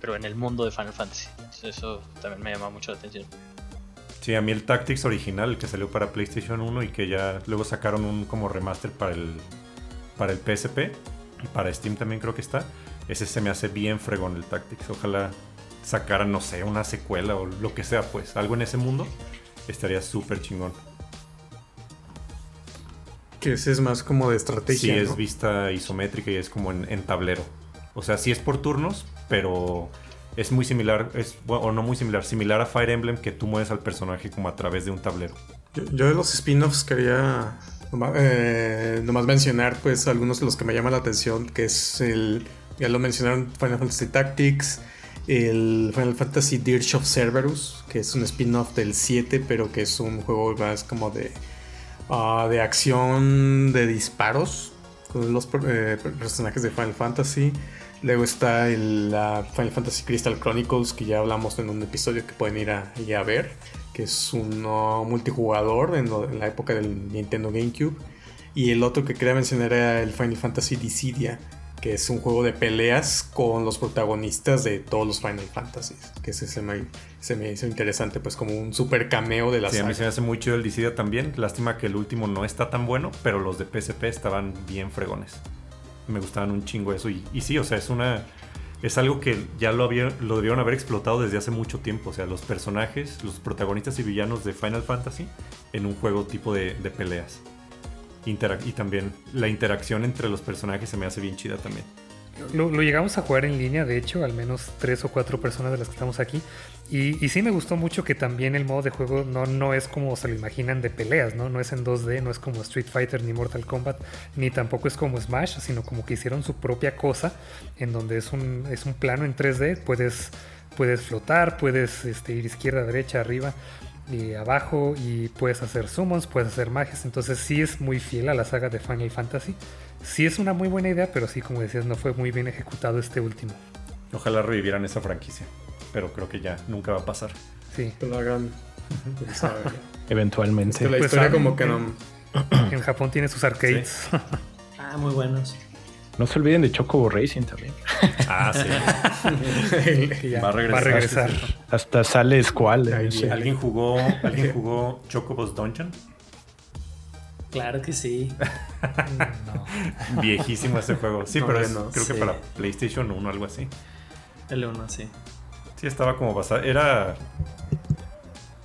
pero en el mundo de Final Fantasy. Entonces eso también me llama mucho la atención. Sí, a mí el Tactics original, que salió para PlayStation 1 y que ya luego sacaron un como remaster para el, para el PSP y para Steam también creo que está. Ese se me hace bien fregón el Tactics. Ojalá sacaran, no sé, una secuela o lo que sea, pues algo en ese mundo estaría súper chingón. Que ese es más como de Sí, estrategia. es ¿no? vista isométrica y es como en, en tablero. O sea, sí es por turnos, pero es muy similar, es, bueno, o no muy similar, similar a Fire Emblem que tú mueves al personaje como a través de un tablero. Yo, yo de los spin-offs quería nomás, eh, nomás mencionar pues algunos de los que me llaman la atención, que es el, ya lo mencionaron, Final Fantasy Tactics, el Final Fantasy Dirge of Cerberus, que es un spin-off del 7, pero que es un juego más como de, ah, de acción, de disparos, con los eh, personajes de Final Fantasy. Luego está el Final Fantasy Crystal Chronicles, que ya hablamos en un episodio que pueden ir a, ver, que es uno multijugador en, en la época del Nintendo GameCube. Y el otro que quería mencionar era el Final Fantasy Dissidia, que es un juego de peleas con los protagonistas de todos los Final Fantasies. Que ese se me, se me hizo interesante, pues como un super cameo de la Sí, a mí se me hace muy chido el Dissidia también. Lástima que el último no está tan bueno, pero los de PSP estaban bien fregones. Me gustaban un chingo eso. Y, y sí, o sea, es una. Es algo que ya lo, había, lo debieron haber explotado desde hace mucho tiempo. O sea, los personajes, los protagonistas y villanos de Final Fantasy en un juego tipo de, de peleas. Y también la interacción entre los personajes se me hace bien chida también. Lo, lo llegamos a jugar en línea, de hecho, al menos tres o cuatro personas de las que estamos aquí. Y, y sí me gustó mucho que también el modo de juego no, no es como se lo imaginan de peleas, ¿no? No es en 2D, no es como Street Fighter ni Mortal Kombat, ni tampoco es como Smash, sino como que hicieron su propia cosa, en donde es un, es un plano en 3D, puedes, puedes flotar, puedes este, ir izquierda, derecha, arriba y abajo, y puedes hacer summons, puedes hacer magias, entonces sí es muy fiel a la saga de Final Fantasy. Sí es una muy buena idea, pero sí, como decías, no fue muy bien ejecutado este último. Ojalá revivieran esa franquicia. Pero creo que ya nunca va a pasar. Sí. Que lo hagan. Es Eventualmente. que la Pues, historia como que eh, no... En Japón tiene sus arcades. Ah, muy buenos. No se olviden de Chocobo Racing también. Ah, sí. que ya Va a regresar. Hasta sale Squall ese. ¿Alguien jugó, ¿alguien jugó Chocobo's Dungeon? Claro que sí. No. Viejísimo ese juego. Sí, No, pero es- no. creo que para PlayStation 1 algo así. El 1, sí. Sí, estaba como basado. Era.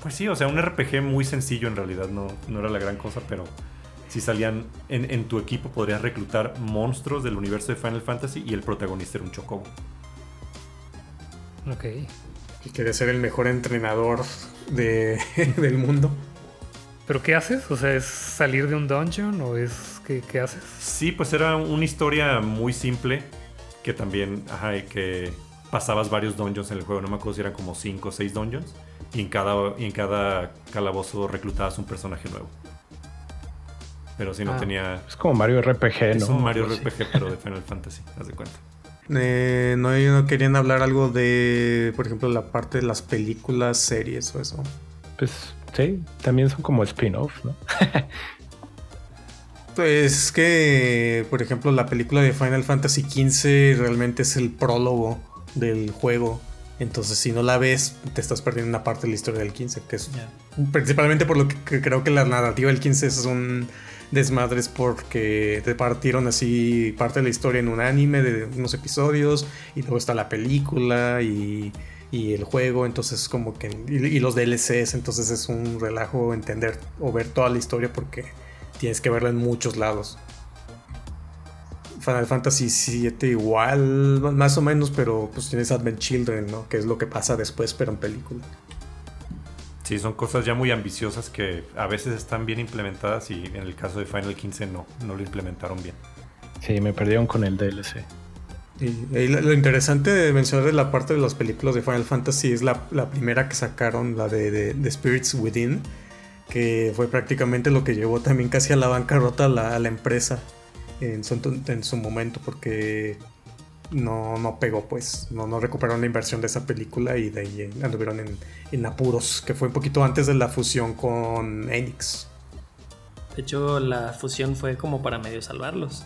Pues sí, o sea, un RPG muy sencillo en realidad. No, no era la gran cosa, pero si salían. En, en tu equipo podrías reclutar monstruos del universo de Final Fantasy y el protagonista era un chocobo. Ok. Y quiere ser el mejor entrenador de, del mundo. ¿Pero qué haces? O sea, ¿es salir de un dungeon o es qué, qué haces? Sí, pues era una historia muy simple. Que también, ajá, y que pasabas varios dungeons en el juego. No me acuerdo si eran como 5 o 6 dungeons. Y en cada, y en cada calabozo reclutabas un personaje nuevo. Pero si no Ah. tenía. Es como Mario RPG, ¿no? Es un Mario. RPG, pero de Final Fantasy, haz de cuenta. Eh, no, no querían hablar algo de, por ejemplo, la parte de las películas, series o eso. Pues sí, también son como spin-off, ¿no? Pues que, por ejemplo, la película de Final Fantasy XV realmente es el prólogo del juego. Entonces, si no la ves, te estás perdiendo una parte de la historia del 15, que es principalmente por lo que creo que la narrativa del 15 es un desmadres porque te partieron así parte de la historia en un anime de unos episodios y luego está la película y, y el juego, entonces como que y, los DLCs, entonces es un relajo entender o ver toda la historia porque tienes que verla en muchos lados. Final Fantasy VII igual, más o menos, pero pues tienes Advent Children, ¿no? Que es lo que pasa después, pero en película. Sí, son cosas ya muy ambiciosas que a veces están bien implementadas y en el caso de Final 15 no, no lo implementaron bien. Sí, me perdieron con el DLC. Y, lo, interesante de mencionar de la parte de las películas de Final Fantasy es la, primera que sacaron, la de, de, Spirits Within, que fue prácticamente lo que llevó también casi a la bancarrota a la empresa en su, momento porque no, no pegó, pues. No, no recuperaron la inversión de esa película y de ahí anduvieron en, apuros, que fue un poquito antes de la fusión con Enix. De hecho, la fusión fue como para medio salvarlos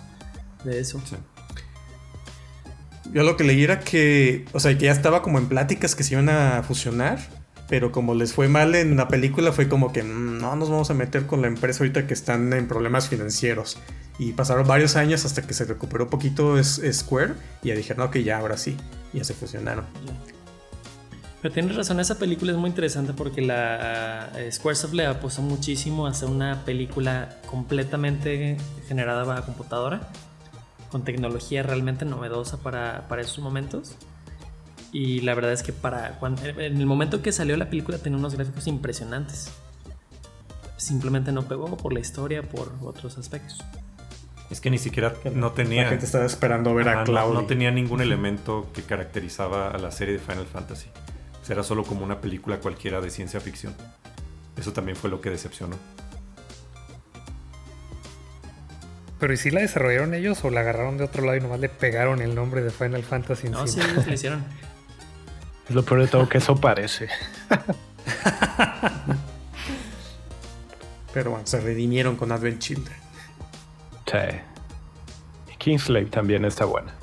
de eso. Yo lo que leí era que, o sea, que ya estaba como en pláticas que se iban a fusionar, pero como les fue mal en la película, fue como que mm, no nos vamos a meter con la empresa ahorita que están en problemas financieros. Y pasaron varios años hasta que se recuperó un poquito Square y ya dijeron, ok, ya, ahora sí, ya se fusionaron. Pero tienes razón, esa película es muy interesante porque la uh, Squaresoft le apostó muchísimo a hacer una película completamente generada bajo computadora, con tecnología realmente novedosa para, para esos momentos. Y la verdad es que para cuando, en el momento que salió la película tenía unos gráficos impresionantes. Simplemente no pegó por la historia, por otros aspectos. Es que ni siquiera no tenía. La gente estaba esperando ver a Cloud. No, tenía ningún elemento que caracterizaba a la serie de Final Fantasy. era solo como una película cualquiera de ciencia ficción. Eso también fue lo que decepcionó. Pero ¿y si la desarrollaron ellos o la agarraron de otro lado y nomás le pegaron el nombre de Final Fantasy No, sí, lo hicieron. Es lo peor de todo que eso parece. Pero bueno, se redimieron con Advent Children. Y Kingslave también está buena.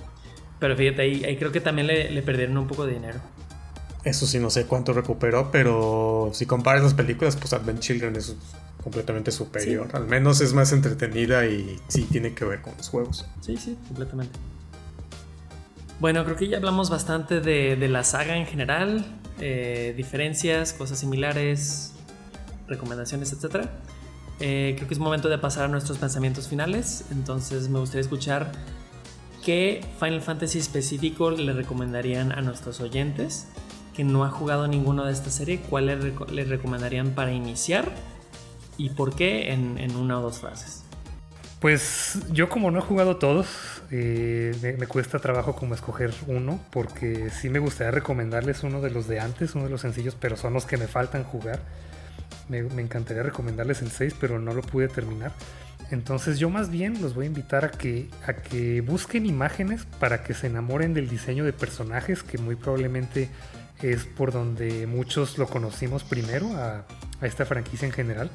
Pero fíjate, ahí, creo que también le, perdieron un poco de dinero. Eso sí, no sé cuánto recuperó, pero si comparas las películas, pues Advent Children es completamente superior. Al menos es más entretenida y sí tiene que ver con los juegos. Sí, sí, completamente. Bueno, creo que ya hablamos bastante de, la saga en general, eh, diferencias, cosas similares, recomendaciones, etcétera. Eh, creo que es momento de pasar a nuestros pensamientos finales. Entonces me gustaría escuchar qué Final Fantasy específico le recomendarían a nuestros oyentes que no ha jugado ninguno de esta serie. ¿Cuál le, recomendarían para iniciar? ¿Y por qué en, una o dos frases? Pues yo como no he jugado todos, eh, me, cuesta trabajo como escoger uno, porque sí me gustaría recomendarles uno de los de antes, uno de los sencillos, pero son los que me faltan jugar. Me, encantaría recomendarles el 6, pero no lo pude terminar. Entonces yo más bien los voy a invitar a que, a que busquen imágenes para que se enamoren del diseño de personajes, que muy probablemente es por donde muchos lo conocimos primero a, esta franquicia en general.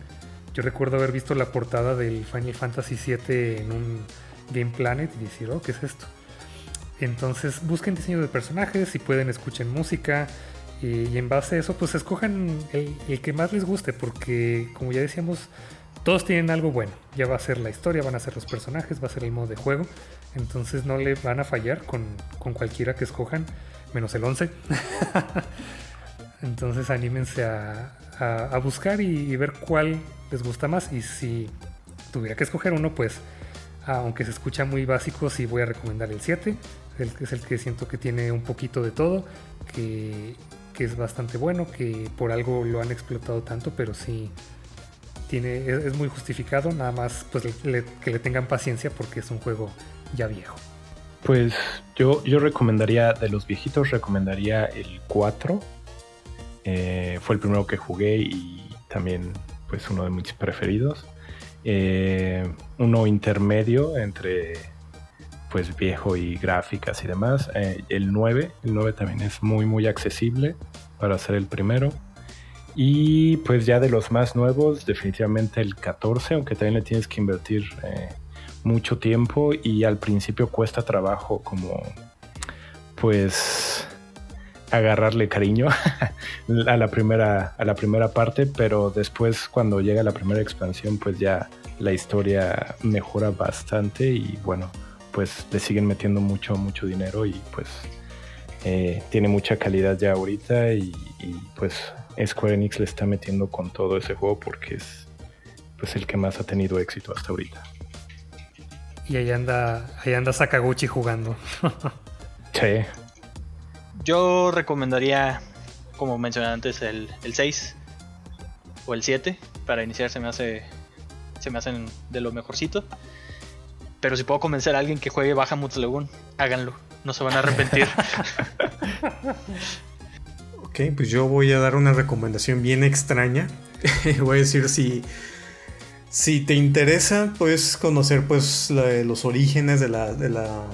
Yo recuerdo haber visto la portada del Final Fantasy VII en un Game Planet y decir, oh, ¿qué es esto? Entonces busquen diseño de personajes, si pueden escuchen música, y, en base a eso, pues escojan el, que más les guste, porque como ya decíamos, todos tienen algo bueno. Ya va a ser la historia, van a ser los personajes, va a ser el modo de juego. Entonces no le van a fallar con, cualquiera que escojan, menos el 11. Entonces anímense a, buscar y, ver cuál les gusta más. Y si tuviera que escoger uno, pues aunque se escucha muy básico, sí voy a recomendar el 7. El, es el que siento que tiene un poquito de todo, que, que es bastante bueno, que por algo lo han explotado tanto, pero sí tiene, es, muy justificado, nada más pues que le tengan paciencia porque es un juego ya viejo. Pues yo, yo recomendaría, de los viejitos, recomendaría el 4. Eh, fue el primero que jugué y también pues uno de mis preferidos. Eh, uno intermedio entre pues viejo y gráficas y demás. Eh, el 9, el 9 también es muy muy accesible para ser el primero. Y pues ya de los más nuevos, definitivamente el 14, aunque también le tienes que invertir eh, mucho tiempo y al principio cuesta trabajo como pues agarrarle cariño a la primera a la primera parte, pero después cuando llega la primera expansión pues ya la historia mejora bastante y bueno, pues le siguen metiendo mucho mucho dinero y pues eh, tiene mucha calidad ya ahorita y, pues Square Enix le está metiendo con todo ese juego porque es pues el que más ha tenido éxito hasta ahorita. Y ahí anda, ahí anda Sakaguchi jugando. sí. Yo recomendaría, como mencioné antes, el, 6 o el 7. Para iniciar se me hace. Se me hacen de lo mejorcito. Pero si puedo convencer a alguien que juegue Baja Lagoon, háganlo. No se van a arrepentir. ok, pues yo voy a dar una recomendación bien extraña. voy a decir si. Si te interesa, puedes conocer pues los orígenes de la, de la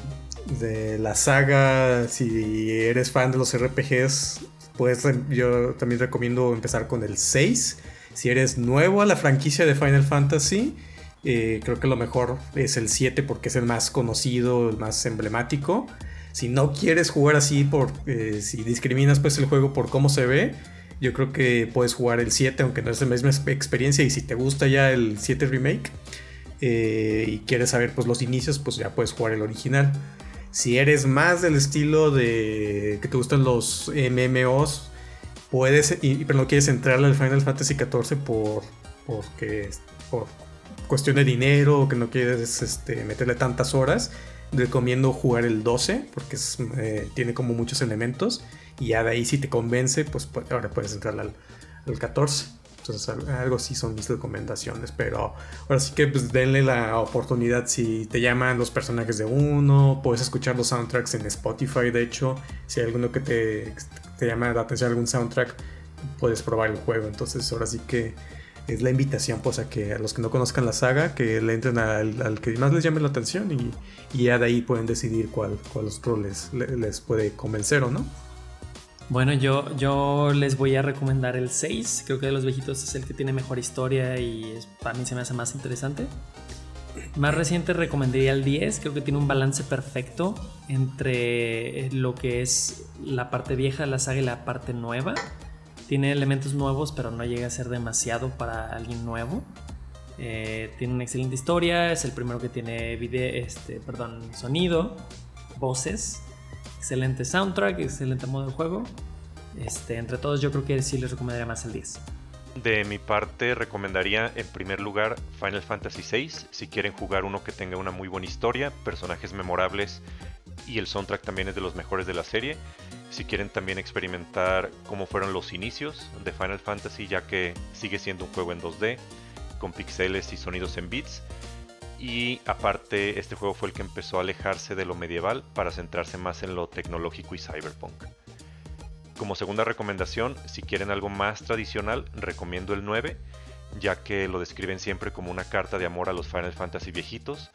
de la saga, si eres fan de los RPGs, pues yo también recomiendo empezar con el 6. Si eres nuevo a la franquicia de Final Fantasy, eh, creo que lo mejor es el 7 porque es el más conocido, el más emblemático. Si no quieres jugar así, por, eh, si discriminas pues el juego por cómo se ve, yo creo que puedes jugar el 7 aunque no es la misma experiencia y si te gusta ya el 7 remake eh, y quieres saber pues los inicios, pues ya puedes jugar el original. Si eres más del estilo de que te gustan los MMOs, puedes, y, pero no quieres entrar al Final Fantasy XIV por, porque, por cuestión de dinero o que no quieres este, meterle tantas horas, recomiendo jugar el 12 porque eh, tiene como muchos elementos y ya de ahí si te convence, pues ahora puedes entrar al, al 14. Entonces, algo así son mis recomendaciones. Pero ahora sí que pues, denle la oportunidad si te llaman los personajes de uno. Puedes escuchar los soundtracks en Spotify, de hecho. Si hay alguno que te, te llama la atención algún soundtrack, puedes probar el juego. Entonces, ahora sí que es la invitación pues a que a los que no conozcan la saga que le entren al, que más les llame la atención y, ya de ahí pueden decidir cuál, cuál otro les puede convencer o no. Bueno, yo, yo les voy a recomendar el 6. Creo que de los viejitos es el que tiene mejor historia y para mí se me hace más interesante. Más reciente recomendaría el 10. Creo que tiene un balance perfecto entre lo que es la parte vieja de la saga y la parte nueva. Tiene elementos nuevos, pero no llega a ser demasiado para alguien nuevo. Eh, tiene una excelente historia. Es el primero que tiene video, este, perdón, sonido, voces excelente soundtrack, excelente modo de juego. Este, entre todos yo creo que sí les recomendaría más el 10. De mi parte recomendaría en primer lugar Final Fantasy VI si quieren jugar uno que tenga una muy buena historia, personajes memorables y el soundtrack también es de los mejores de la serie. Si quieren también experimentar cómo fueron los inicios de Final Fantasy ya que sigue siendo un juego en 2D con pixeles y sonidos en bits y aparte este juego fue el que empezó a alejarse de lo medieval para centrarse más en lo tecnológico y cyberpunk. Como segunda recomendación, si quieren algo más tradicional, recomiendo el 9, ya que lo describen siempre como una carta de amor a los Final Fantasy viejitos.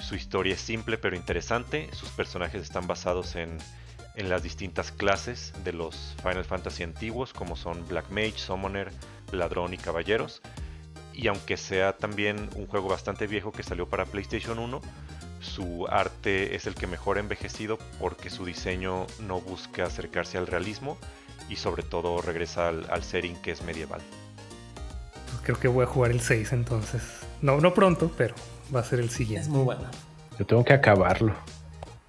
Su historia es simple pero interesante, sus personajes están basados en, en las distintas clases de los Final Fantasy antiguos, como son Black Mage, Summoner, Ladrón y Caballeros y aunque sea también un juego bastante viejo que salió para PlayStation 1, su arte es el que mejor ha envejecido porque su diseño no busca acercarse al realismo y sobre todo regresa al, al setting que es medieval. Creo que voy a jugar el 6 entonces. No, no pronto, pero va a ser el siguiente. Es muy bueno. Yo tengo que acabarlo.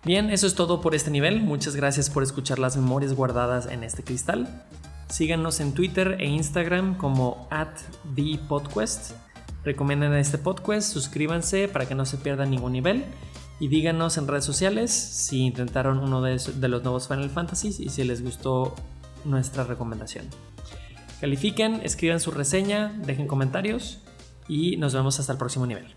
Bien, eso es todo por este nivel. Muchas gracias por escuchar las memorias guardadas en este cristal. Síganos en Twitter e Instagram como at ThePodquest. Recomienden este podcast, suscríbanse para que no se pierda ningún nivel. Y díganos en redes sociales si intentaron uno de, de los nuevos Final Fantasies y si les gustó nuestra recomendación. Califiquen, escriban su reseña, dejen comentarios y nos vemos hasta el próximo nivel.